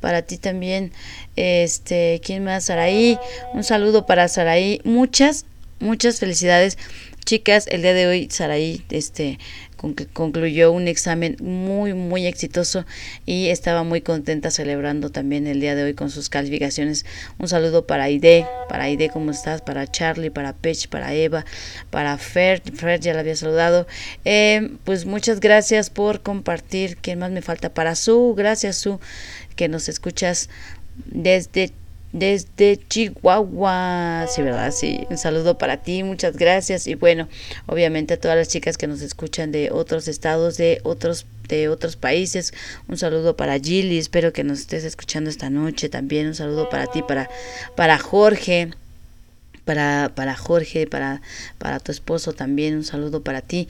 Para ti también. Este, ¿quién más? Saraí. Un saludo para Saraí. Muchas, muchas felicidades. Chicas, el día de hoy Saraí este concluyó un examen muy muy exitoso y estaba muy contenta celebrando también el día de hoy con sus calificaciones. Un saludo para Aide, para Aide, ¿cómo estás? Para Charlie, para Pech, para Eva, para Fer, Fer ya la había saludado. Eh, pues muchas gracias por compartir. ¿Quién más me falta? Para Su, gracias Su, que nos escuchas desde desde Chihuahua. Sí, ¿verdad? Sí, un saludo para ti, muchas gracias. Y bueno, obviamente a todas las chicas que nos escuchan de otros estados, de otros de otros países. Un saludo para Gilly, espero que nos estés escuchando esta noche también. Un saludo para ti, para, para Jorge para, para Jorge, para, para tu esposo también, un saludo para ti.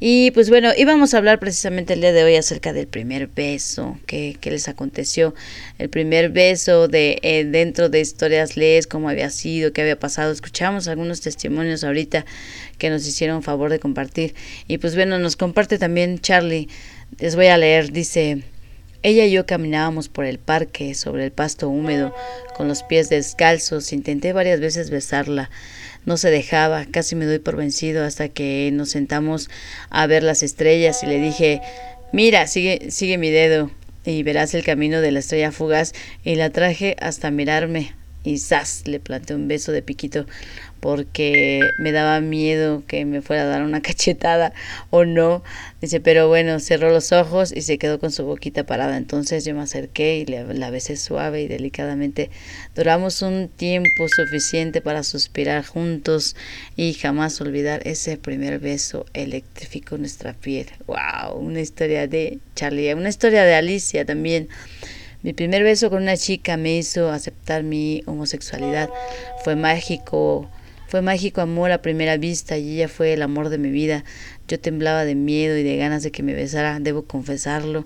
Y pues bueno, íbamos a hablar precisamente el día de hoy acerca del primer beso, que, que les aconteció, el primer beso de eh, dentro de historias les, cómo había sido, qué había pasado. Escuchamos algunos testimonios ahorita que nos hicieron favor de compartir. Y pues bueno, nos comparte también Charlie, les voy a leer, dice... Ella y yo caminábamos por el parque sobre el pasto húmedo, con los pies descalzos. Intenté varias veces besarla. No se dejaba, casi me doy por vencido hasta que nos sentamos a ver las estrellas y le dije, mira, sigue, sigue mi dedo y verás el camino de la estrella fugaz y la traje hasta mirarme y ¡zas! le planté un beso de piquito porque me daba miedo que me fuera a dar una cachetada o no. Dice, pero bueno, cerró los ojos y se quedó con su boquita parada. Entonces yo me acerqué y le, la besé suave y delicadamente. Duramos un tiempo suficiente para suspirar juntos y jamás olvidar ese primer beso electrificó nuestra piel. ¡Wow! Una historia de Charlie, una historia de Alicia también. Mi primer beso con una chica me hizo aceptar mi homosexualidad. Fue mágico, fue mágico amor a primera vista y ella fue el amor de mi vida. Yo temblaba de miedo y de ganas de que me besara, debo confesarlo.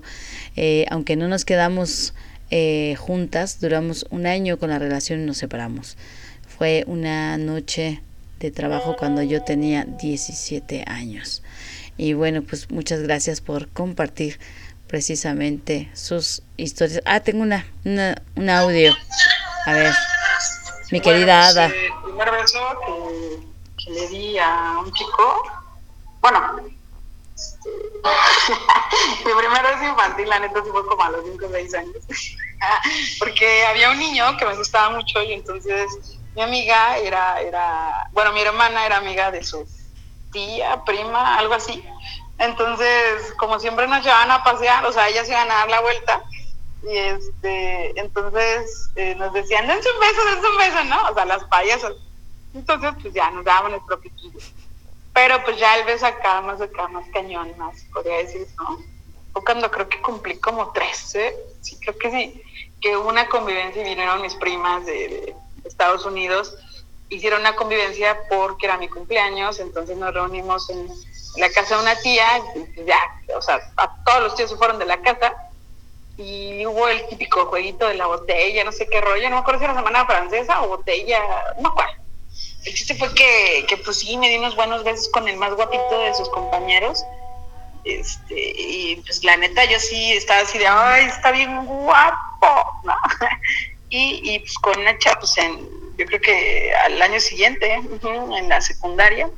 Eh, aunque no nos quedamos eh, juntas, duramos un año con la relación y nos separamos. Fue una noche de trabajo cuando yo tenía 17 años. Y bueno, pues muchas gracias por compartir precisamente sus historias. Ah, tengo una, una un audio. A ver, mi querida Ada. El primer beso que, que, le di a un chico, bueno, este, mi primer beso infantil, la neta, sí fue como a los 5 o 6 años. Porque había un niño que me gustaba mucho y entonces mi amiga era, era, bueno, mi hermana era amiga de su tía, prima, algo así. Entonces, como siempre nos llevaban a pasear, o sea, ellas iban a dar la vuelta y este, entonces eh, nos decían, dense un beso, dense un beso, ¿no? O sea, las payasas. Entonces, pues ya nos daban el piquillo. Pero pues ya el beso acá, más acá, más cañón, más, podría decir, ¿no? fue cuando creo que cumplí como 13, sí, creo que sí, que hubo una convivencia y vinieron mis primas de, de Estados Unidos, hicieron una convivencia porque era mi cumpleaños, entonces nos reunimos en la casa de una tía, y ya, o sea, a todos los tíos se fueron de la casa y hubo el típico jueguito de la botella, no sé qué rollo, no me acuerdo si era semana francesa o botella, no cuál. El chiste fue que, pues sí, me di unos buenos besos con el más guapito de sus compañeros. Este, y pues la neta yo sí estaba así de, ay, está bien guapo, ¿no? Y, pues con una pues yo creo que al año siguiente, en la secundaria,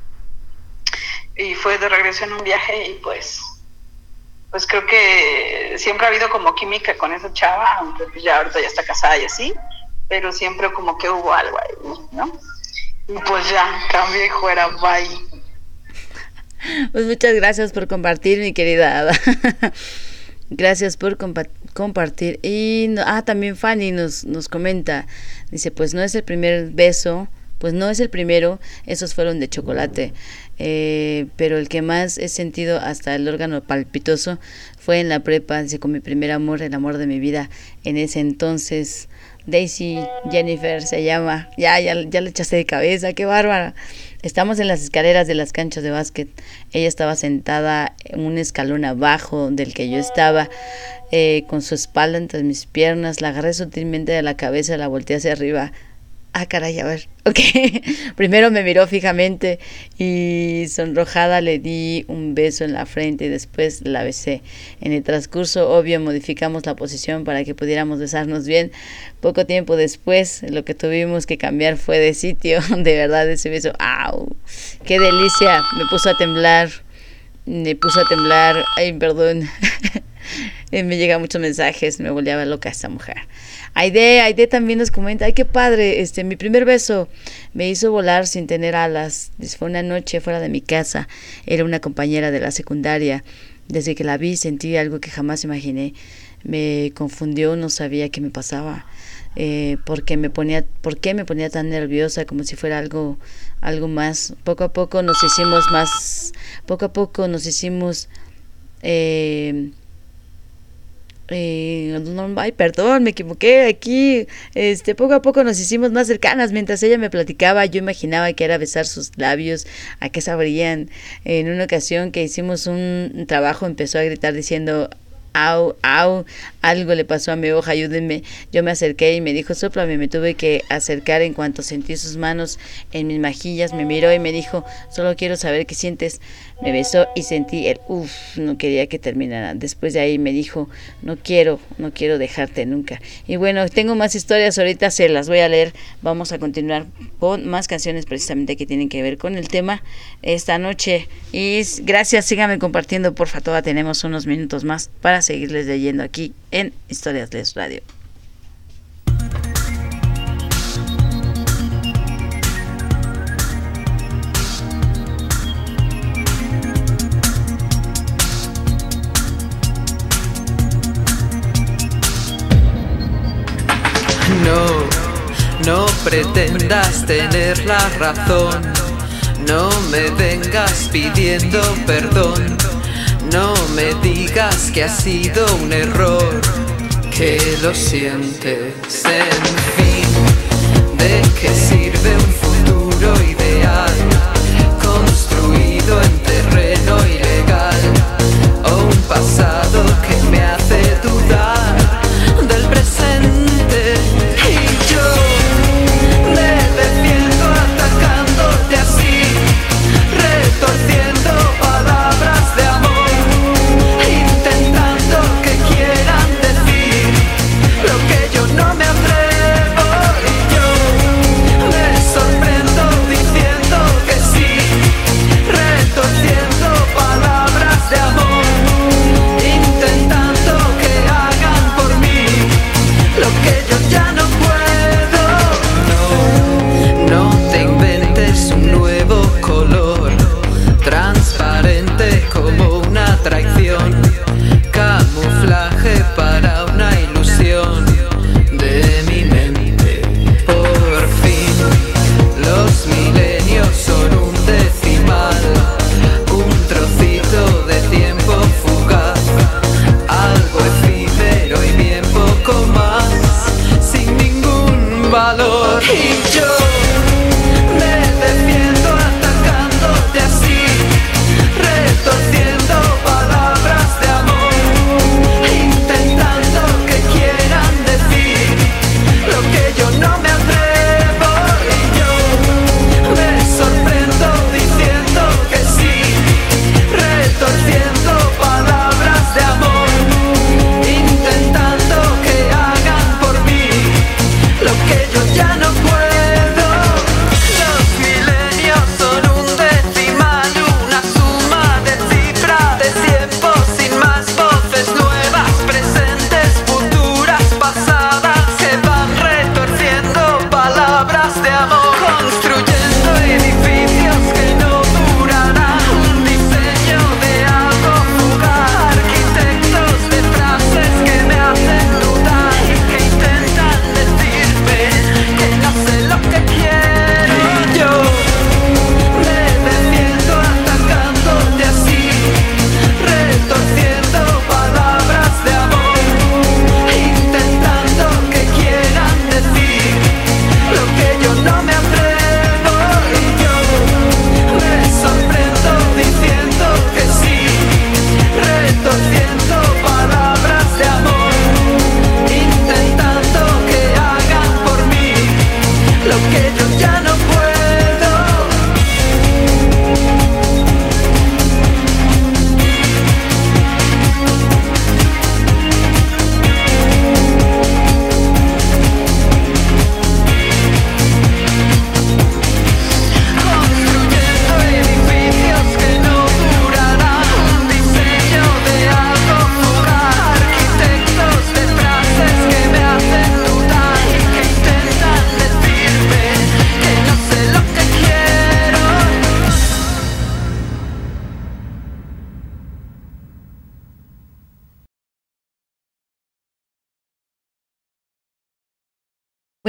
y fue de regreso en un viaje y pues pues creo que siempre ha habido como química con esa chava, aunque pues ya ahorita ya está casada y así, pero siempre como que hubo algo ahí, ¿no? Y pues ya, cambié fuera, bye. Pues muchas gracias por compartir, mi querida Ada. gracias por compa- compartir. Y no- ah, también Fanny nos, nos comenta, dice, pues no es el primer beso, pues no es el primero, esos fueron de chocolate. Eh, pero el que más he sentido hasta el órgano palpitoso fue en la prepa, dice, con mi primer amor, el amor de mi vida. En ese entonces, Daisy Jennifer se llama. Ya, ya, ya le echaste de cabeza, qué bárbara. Estamos en las escaleras de las canchas de básquet. Ella estaba sentada en un escalón abajo del que yo estaba, eh, con su espalda entre mis piernas. La agarré sutilmente de la cabeza, la volteé hacia arriba. Ah, caray, a ver. Ok. Primero me miró fijamente y sonrojada le di un beso en la frente y después la besé. En el transcurso, obvio, modificamos la posición para que pudiéramos besarnos bien. Poco tiempo después, lo que tuvimos que cambiar fue de sitio. De verdad, ese beso. ¡Au! ¡Qué delicia! Me puso a temblar. Me puso a temblar. Ay, perdón. Eh, me llegan muchos mensajes. Me volvía loca esta mujer. Aide, Aide también nos comenta, ay qué padre, este, mi primer beso me hizo volar sin tener alas. Fue una noche fuera de mi casa. Era una compañera de la secundaria. Desde que la vi sentí algo que jamás imaginé. Me confundió, no sabía qué me pasaba. Eh, porque me ponía, por qué me ponía tan nerviosa, como si fuera algo, algo más. Poco a poco nos hicimos más, poco a poco nos hicimos eh, eh, no, ay, perdón, me equivoqué aquí. Este, poco a poco nos hicimos más cercanas. Mientras ella me platicaba, yo imaginaba que era besar sus labios, a qué sabrían. En una ocasión que hicimos un trabajo, empezó a gritar diciendo au, au, algo le pasó a mi hoja, ayúdenme. Yo me acerqué y me dijo, soplame, me tuve que acercar en cuanto sentí sus manos en mis mejillas, me miró y me dijo, solo quiero saber qué sientes. Me besó y sentí el uff, no quería que terminara. Después de ahí me dijo, no quiero, no quiero dejarte nunca. Y bueno, tengo más historias, ahorita se las voy a leer. Vamos a continuar con más canciones precisamente que tienen que ver con el tema esta noche. Y gracias, síganme compartiendo, porfa, todavía tenemos unos minutos más para seguirles leyendo aquí en Historias Les Radio. No, pretendas tener la razón. No me vengas pidiendo perdón. No me digas que ha sido un error. Que lo sientes, en fin. ¿De qué sirve un futuro ideal? Construido en terreno ilegal. O un pasado que me hace dudar valor. Y yo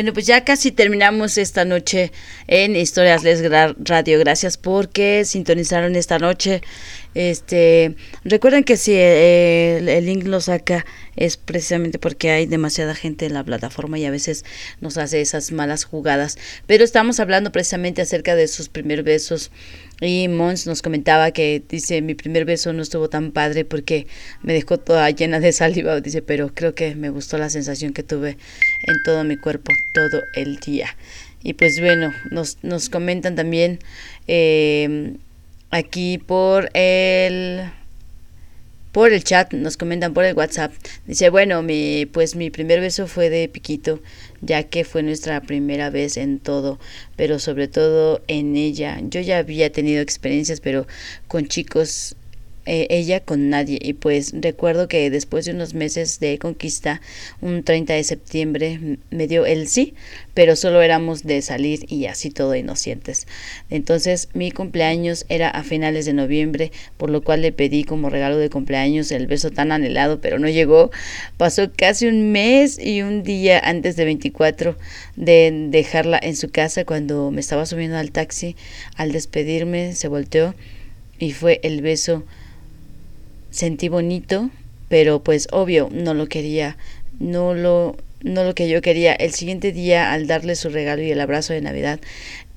Bueno, pues ya casi terminamos esta noche en Historias Les Radio. Gracias porque sintonizaron esta noche. Este, recuerden que si el, el, link lo saca es precisamente porque hay demasiada gente en la plataforma y a veces nos hace esas malas jugadas. Pero estamos hablando precisamente acerca de sus primeros besos y Mons nos comentaba que dice, mi primer beso no estuvo tan padre porque me dejó toda llena de saliva, dice, pero creo que me gustó la sensación que tuve en todo mi cuerpo todo el día. Y pues bueno, nos, nos comentan también eh, aquí por el por el chat, nos comentan por el WhatsApp. Dice, bueno, mi, pues mi primer beso fue de Piquito, ya que fue nuestra primera vez en todo, pero sobre todo en ella. Yo ya había tenido experiencias, pero con chicos eh, ella con nadie. Y pues recuerdo que después de unos meses de conquista, un 30 de septiembre me dio el sí, pero solo éramos de salir y así todo inocentes. Entonces mi cumpleaños era a finales de noviembre, por lo cual le pedí como regalo de cumpleaños el beso tan anhelado, pero no llegó. Pasó casi un mes y un día antes de 24 de dejarla en su casa cuando me estaba subiendo al taxi. Al despedirme se volteó y fue el beso sentí bonito, pero pues obvio no lo quería, no lo no lo que yo quería. El siguiente día, al darle su regalo y el abrazo de Navidad,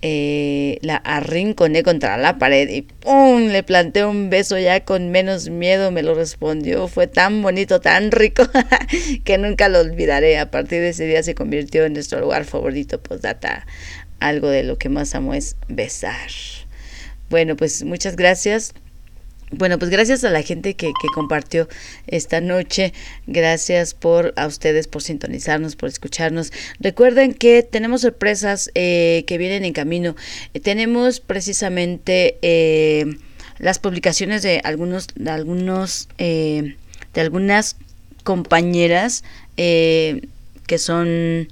eh, la arrinconé contra la pared y ¡pum! Le planté un beso ya con menos miedo, me lo respondió. Fue tan bonito, tan rico, que nunca lo olvidaré. A partir de ese día se convirtió en nuestro lugar favorito, pues data. Algo de lo que más amo es besar. Bueno, pues muchas gracias. Bueno, pues gracias a la gente que, que, compartió esta noche. Gracias por a ustedes por sintonizarnos, por escucharnos. Recuerden que tenemos sorpresas eh, que vienen en camino. Eh, tenemos precisamente eh, las publicaciones de algunos, de algunos, de algunas compañeras que son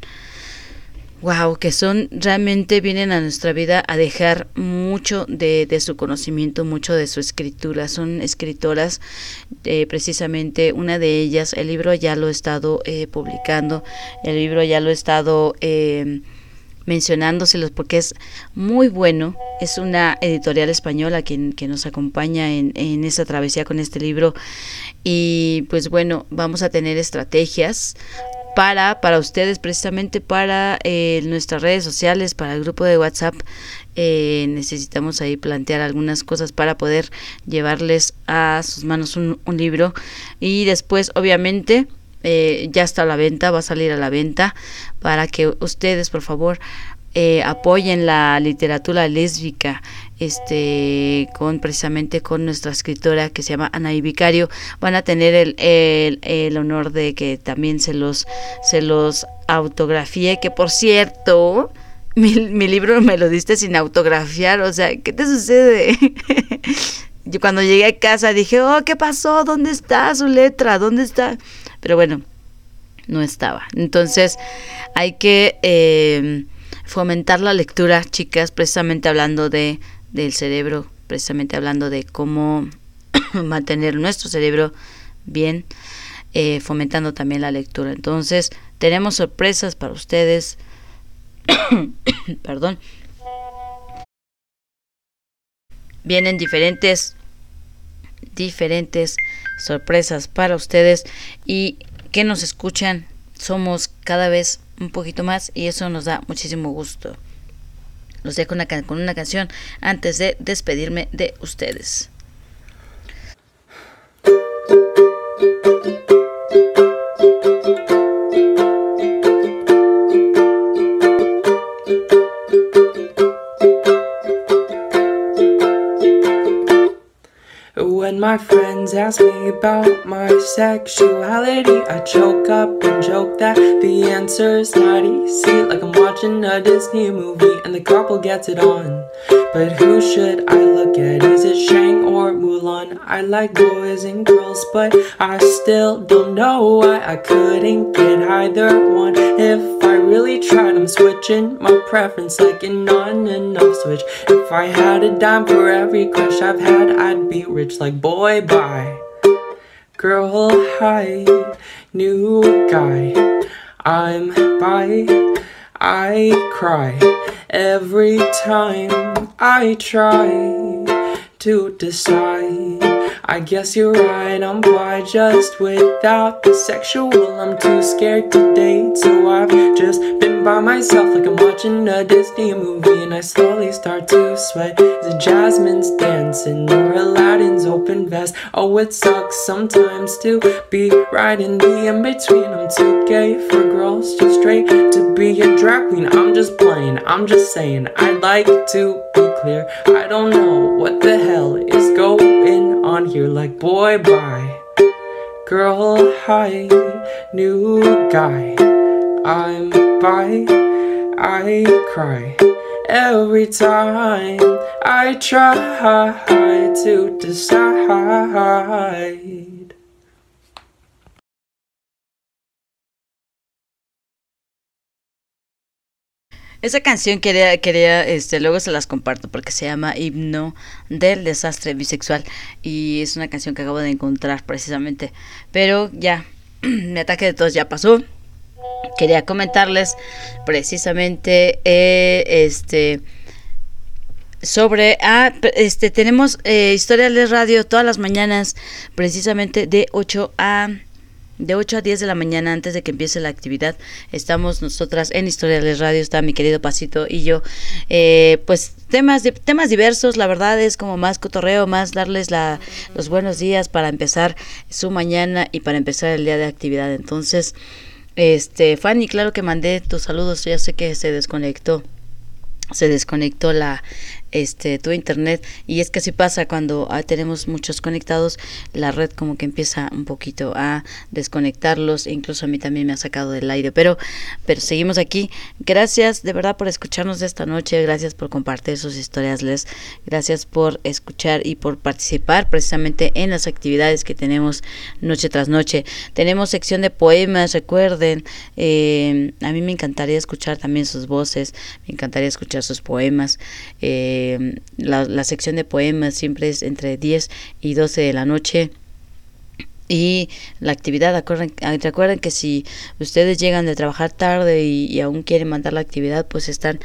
wow, que son realmente vienen a nuestra vida a dejar mucho de, de su conocimiento, mucho de su escritura. Son escritoras, eh, precisamente una de ellas, el libro ya lo he estado eh, publicando, el libro ya lo he estado eh, mencionándoselos porque es muy bueno. Es una editorial española quien, que nos acompaña en, en esa travesía con este libro. Y pues bueno, vamos a tener estrategias para, para ustedes, precisamente para eh, nuestras redes sociales, para el grupo de WhatsApp. Eh, necesitamos ahí plantear algunas cosas para poder llevarles a sus manos un, un libro. Y después, obviamente, eh, ya está a la venta, va a salir a la venta para que ustedes, por favor, eh, apoyen la literatura lésbica este con precisamente con nuestra escritora que se llama Ana Vicario van a tener el, el, el, honor de que también se los se los autografíe que por cierto mi, mi libro me lo diste sin autografiar o sea qué te sucede yo cuando llegué a casa dije oh qué pasó dónde está su letra dónde está pero bueno no estaba. Entonces hay que eh, fomentar la lectura, chicas, precisamente hablando de del cerebro, precisamente hablando de cómo mantener nuestro cerebro bien, eh, fomentando también la lectura. Entonces, tenemos sorpresas para ustedes. Perdón. Vienen diferentes diferentes sorpresas para ustedes y que nos escuchan. Somos cada vez un poquito más y eso nos da muchísimo gusto. Los dejo una, con una canción antes de despedirme de ustedes. When my friends ask me about my sexuality, I choke up and joke that the answer's not easy. Like I'm watching a Disney movie and the couple gets it on. But who should I look at? Is it Shang or Mulan? I like boys and girls, but I still don't know why I couldn't get either one. If I really tried, I'm switching my preference like an on and off switch. If I had a dime for every crush I've had, I'd be rich like boy bye. Girl, hi, new guy. I'm bi. I cry every time I try to decide. I guess you're right, I'm bi just without the sexual. I'm too scared to date, so I've just been by myself like I'm watching a Disney movie. And I slowly start to sweat as Jasmine's dancing or Aladdin's open vest. Oh, it sucks sometimes to be right in the in between. I'm too gay for girls, too straight to be a drag queen. I'm just playing, I'm just saying, I'd like to be clear. I don't know what the hell on here. Like, boy, bye. Girl, hi, new guy. I'm by, I cry every time I try to decide. Esa canción quería, quería, este, luego se las comparto porque se llama Himno del Desastre Bisexual y es una canción que acabo de encontrar precisamente. Pero ya, mi ataque de tos ya pasó. Quería comentarles precisamente eh, este sobre ah, este tenemos eh, historias de radio todas las mañanas precisamente de 8 a de 8 a 10 de la mañana antes de que empiece la actividad. Estamos nosotras en Historiales Radio está mi querido Pasito y yo. Eh, pues temas temas diversos la verdad es como más cotorreo más darles la, los buenos días para empezar su mañana y para empezar el día de actividad. Entonces este Fanny claro que mandé tus saludos ya sé que se desconectó se desconectó la este tu internet. Y es que así pasa cuando ah, tenemos muchos conectados la red como que empieza un poquito a desconectarlos. Incluso a mí también me ha sacado del aire. Pero pero seguimos aquí. Gracias de verdad por escucharnos esta noche. Gracias por compartir sus historias les. Gracias por escuchar y por participar precisamente en las actividades que tenemos noche tras noche. Tenemos sección de poemas recuerden. Eh, a mí me encantaría escuchar también sus voces. Me encantaría escuchar sus poemas. Eh, la, la, sección de poemas siempre es entre 10 y 12 de la noche. Y la actividad, acuerden, recuerden que si ustedes llegan de trabajar tarde y, y aún quieren mandar la actividad, pues están,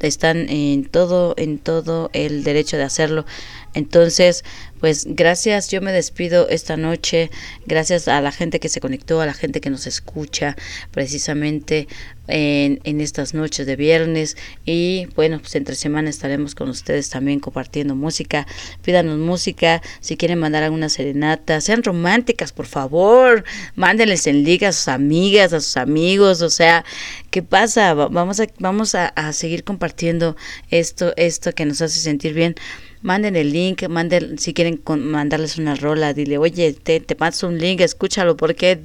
están en todo, en todo el derecho de hacerlo. Entonces, pues gracias, yo me despido esta noche, gracias a la gente que se conectó, a la gente que nos escucha precisamente en, en estas noches de viernes. Y bueno, pues entre semana estaremos con ustedes también compartiendo música, pídanos música, si quieren mandar alguna serenata, sean románticas por favor, mándenles en liga a sus amigas, a sus amigos, o sea, ¿qué pasa? Vamos a, vamos a, a seguir compartiendo esto, esto que nos hace sentir bien manden el link, manden, si quieren con, mandarles una rola, dile, oye, te, te paso un link, escúchalo, porque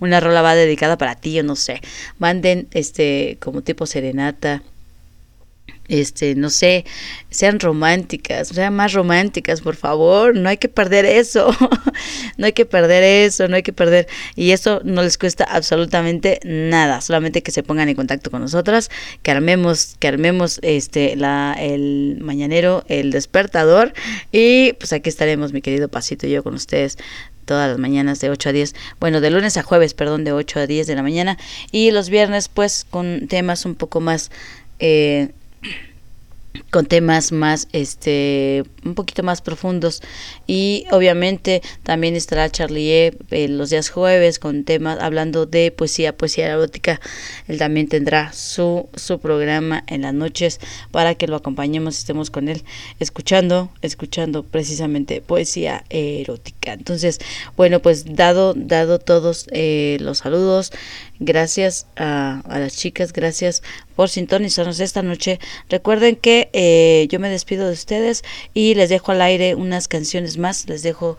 una rola va dedicada para ti, yo no sé. Manden este como tipo serenata este, no sé, sean románticas, sean más románticas, por favor, no hay que perder eso, no hay que perder eso, no hay que perder, y eso no les cuesta absolutamente nada, solamente que se pongan en contacto con nosotras, que armemos, que armemos este, la, el mañanero, el despertador, y pues aquí estaremos, mi querido Pasito y yo con ustedes todas las mañanas de 8 a 10, bueno, de lunes a jueves, perdón, de 8 a 10 de la mañana, y los viernes pues con temas un poco más... Eh, con temas más este un poquito más profundos. Y obviamente también estará Charlie e, los días jueves con temas hablando de poesía poesía erótica. Él también tendrá su su programa en las noches para que lo acompañemos estemos con él escuchando escuchando precisamente poesía erótica. Entonces bueno pues dado dado todos eh, los saludos gracias a, a las chicas gracias por sintonizarnos esta noche. Recuerden que eh, yo me despido de ustedes y les dejo al aire unas canciones más, les dejo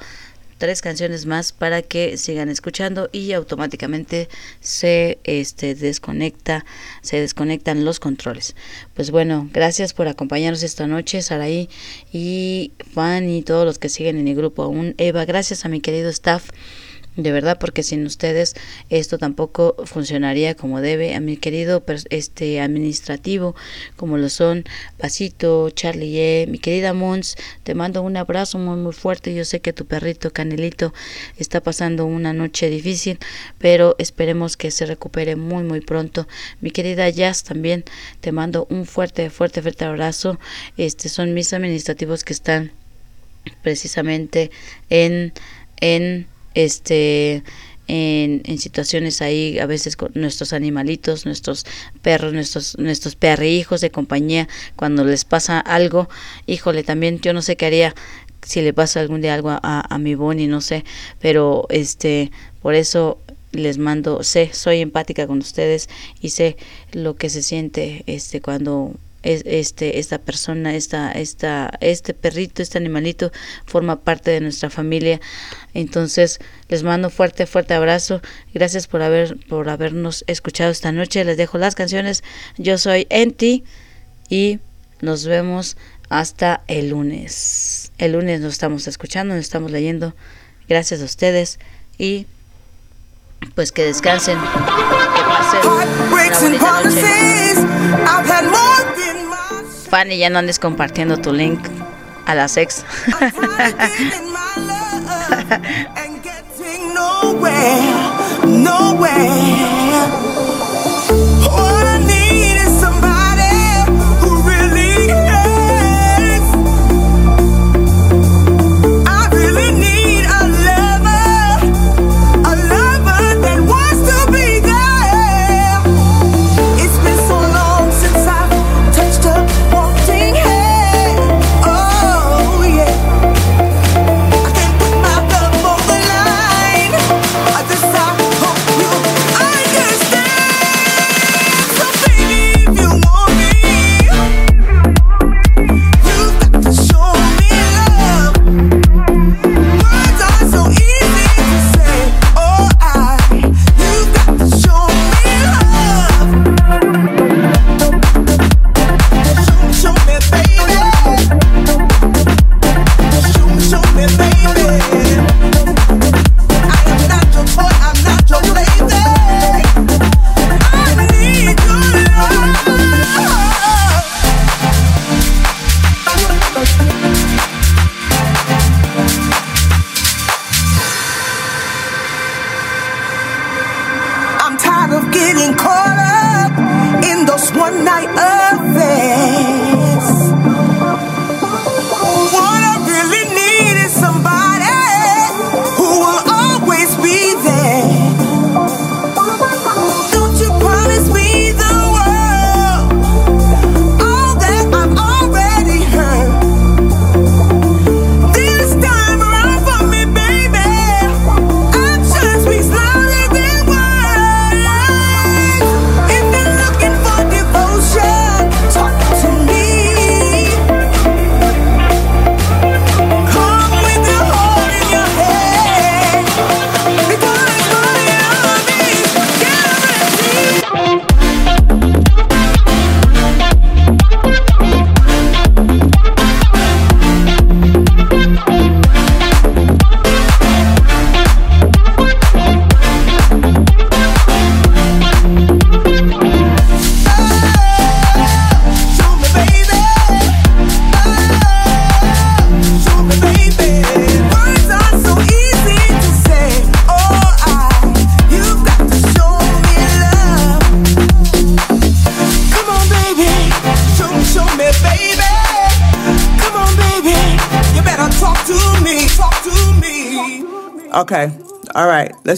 tres canciones más para que sigan escuchando y automáticamente se este desconecta se desconectan los controles. Pues bueno gracias por acompañarnos esta noche Saraí y Juan y todos los que siguen en el grupo aún. Eva gracias a mi querido staff de verdad porque sin ustedes esto tampoco funcionaría como debe a mi querido este administrativo como lo son Pasito, Charlie E, mi querida Mons, te mando un abrazo muy muy fuerte, yo sé que tu perrito Canelito está pasando una noche difícil, pero esperemos que se recupere muy muy pronto. Mi querida Jazz también te mando un fuerte fuerte fuerte abrazo. Este son mis administrativos que están precisamente en en este en, en situaciones ahí a veces con nuestros animalitos, nuestros perros, nuestros nuestros perrijos de compañía cuando les pasa algo, híjole, también yo no sé qué haría si le pasa algún día algo a, a, a mi Bonnie, no sé, pero este por eso les mando, sé, soy empática con ustedes y sé lo que se siente este cuando es, este esta persona esta esta este perrito este animalito forma parte de nuestra familia. Entonces les mando fuerte fuerte abrazo. Gracias por haber por habernos escuchado esta noche. Les dejo las canciones. Yo soy Enti y nos vemos hasta el lunes. El lunes nos estamos escuchando nos estamos leyendo. Gracias a ustedes y pues que descansen Fanny, ya no andes compartiendo tu link a la sex.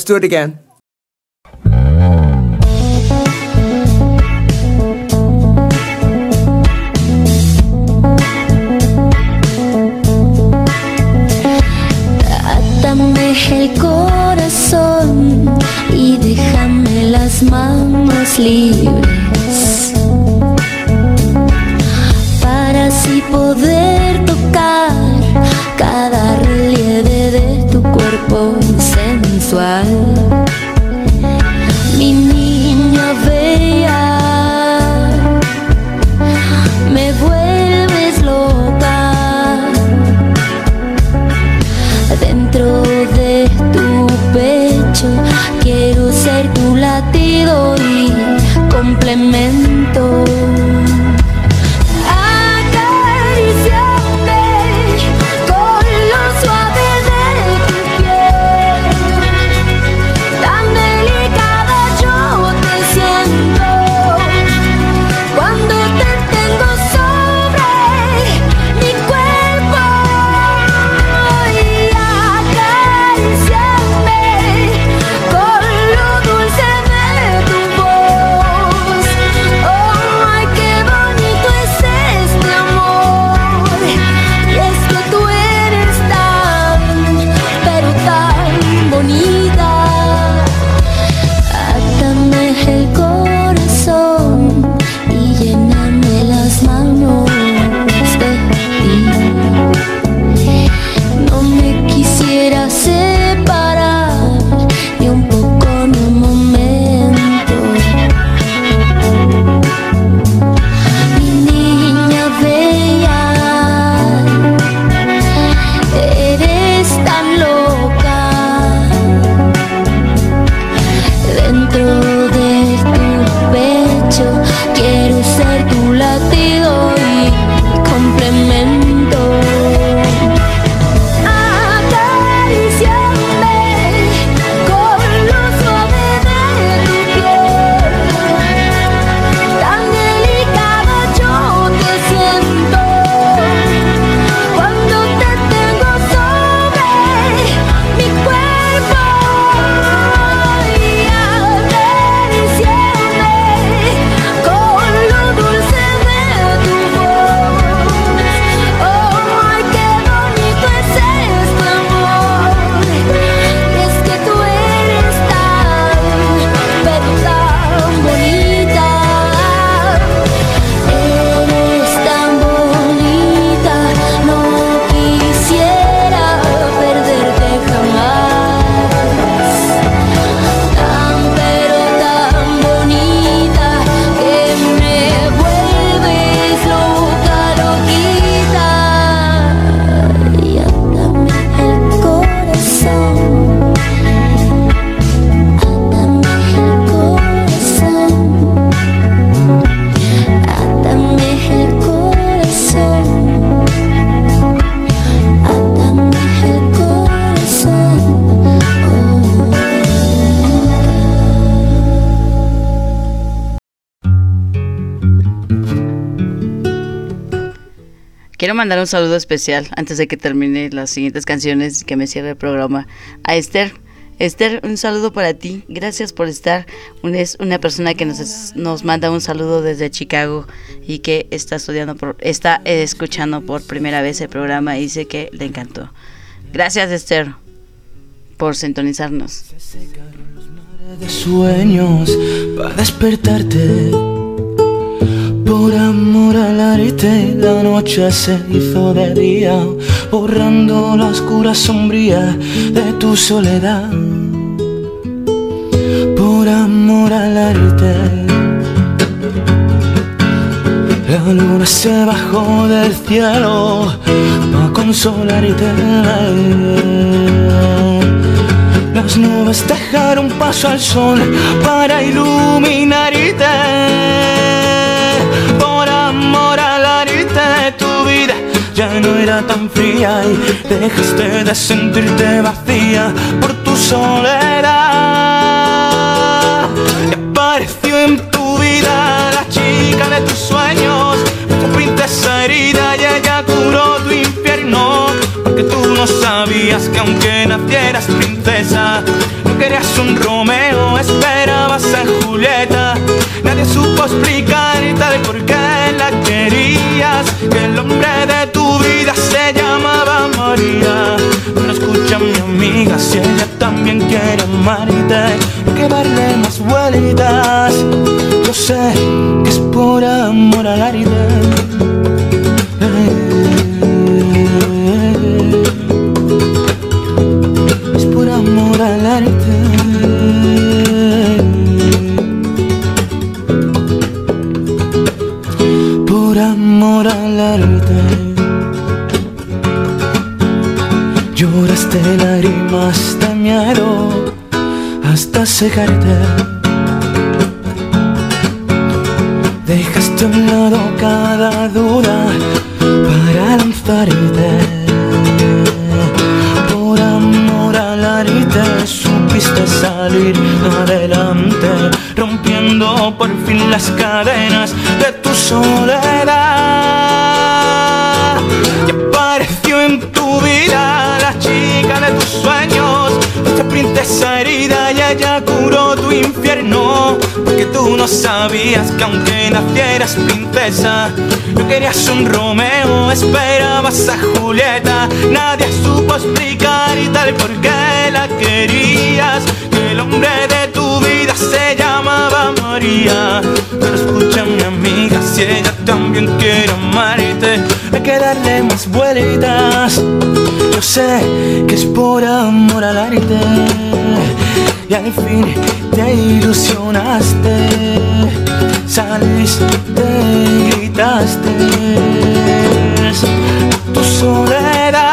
Let's do it again. Un saludo especial antes de que termine las siguientes canciones que me cierre el programa a Esther. Esther, un saludo para ti. Gracias por estar. Es una persona que nos, nos manda un saludo desde Chicago y que está estudiando por, está eh, escuchando por primera vez el programa y dice que le encantó. Gracias Esther por sintonizarnos. de sueños para despertarte. Por amor al arte, la noche se hizo de día, borrando la oscura sombría de tu soledad. Por amor al arte, la luna se bajó del cielo para consolarte. Las nubes dejaron paso al sol para iluminarte. Ya no era tan fría y dejaste de sentirte vacía por tu soledad. Y apareció en tu vida la chica de tus sueños, tu princesa herida y ella curó tu infierno. Porque tú no sabías que aunque nacieras princesa, no querías un Romeo, esperabas a Julieta. Nadie supo explicarte de por qué la querías, que el hombre de ella también quiere amarte, hay que darle más vueltas. Yo sé que es por amor al arte. Hasta cegarte. Dejaste un sabías que aunque nacieras princesa, no querías un Romeo, esperabas a Julieta. Nadie supo explicar y tal por qué la querías. Que el hombre de tu vida se llamaba María. Pero escucha mi amiga, si ella también quiere amarte, hay que darle más vueltas. Yo sé que es por amor al arte y al fin te ilusionaste, saliste y gritaste. Tu soledad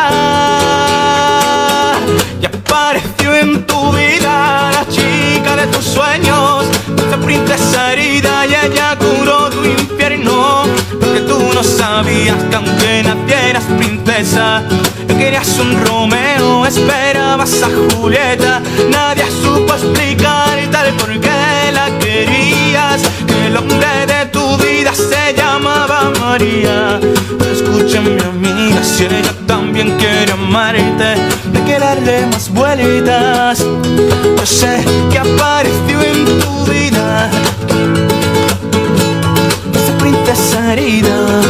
y apareció en tu vida. La chica de tus sueños, esa princesa herida y ella curó tu infierno, porque tú no sabías que aunque nacieras princesa, no querías un Romeo, esperabas a Julieta, nadie supo explicar tal por qué la querías, que el hombre de tu vida se llamaba María. Mi amiga, si ella también quiere amarte, hay que darle más vueltas. Yo sé que apareció en tu vida esa princesa herida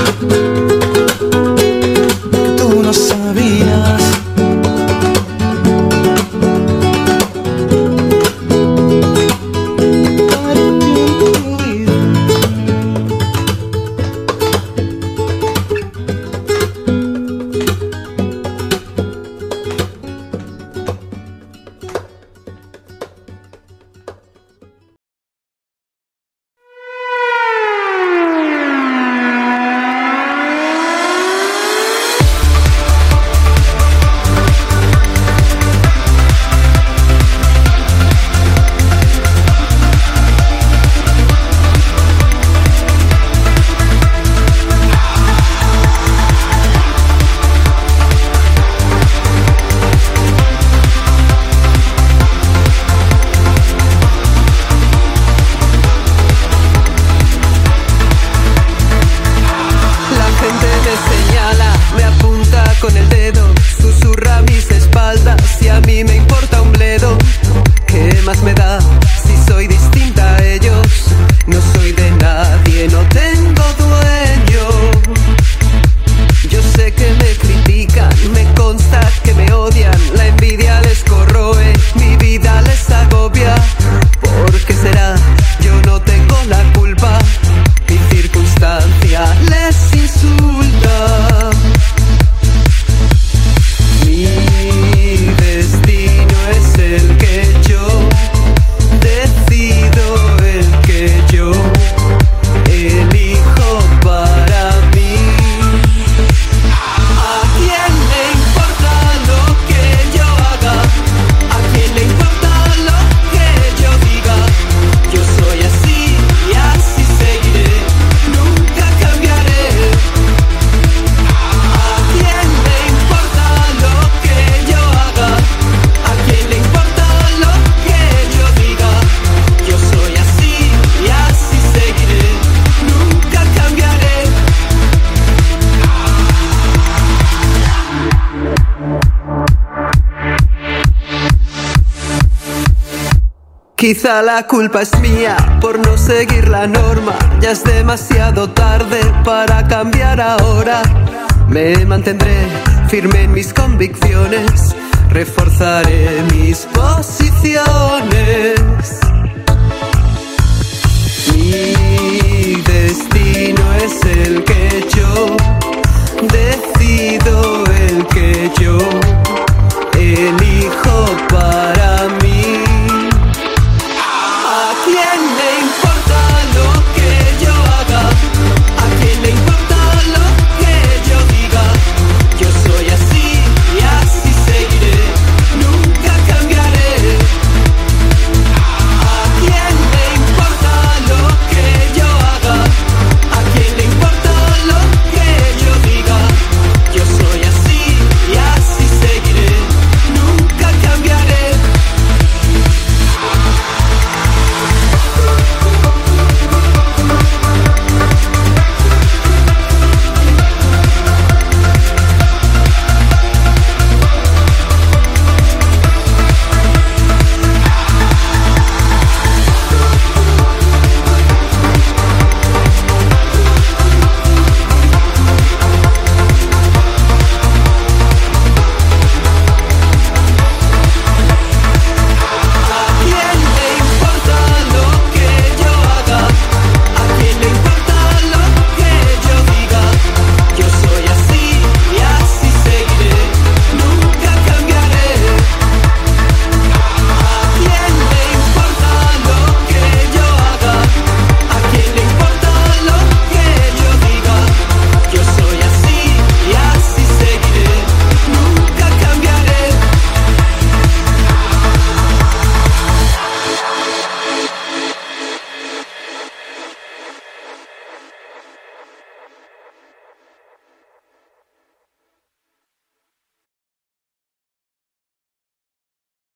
Quizá la culpa es mía por no seguir la norma. Ya es demasiado tarde para cambiar ahora. Me mantendré firme en mis convicciones. Reforzaré mis posiciones. Mi destino es el que yo decido,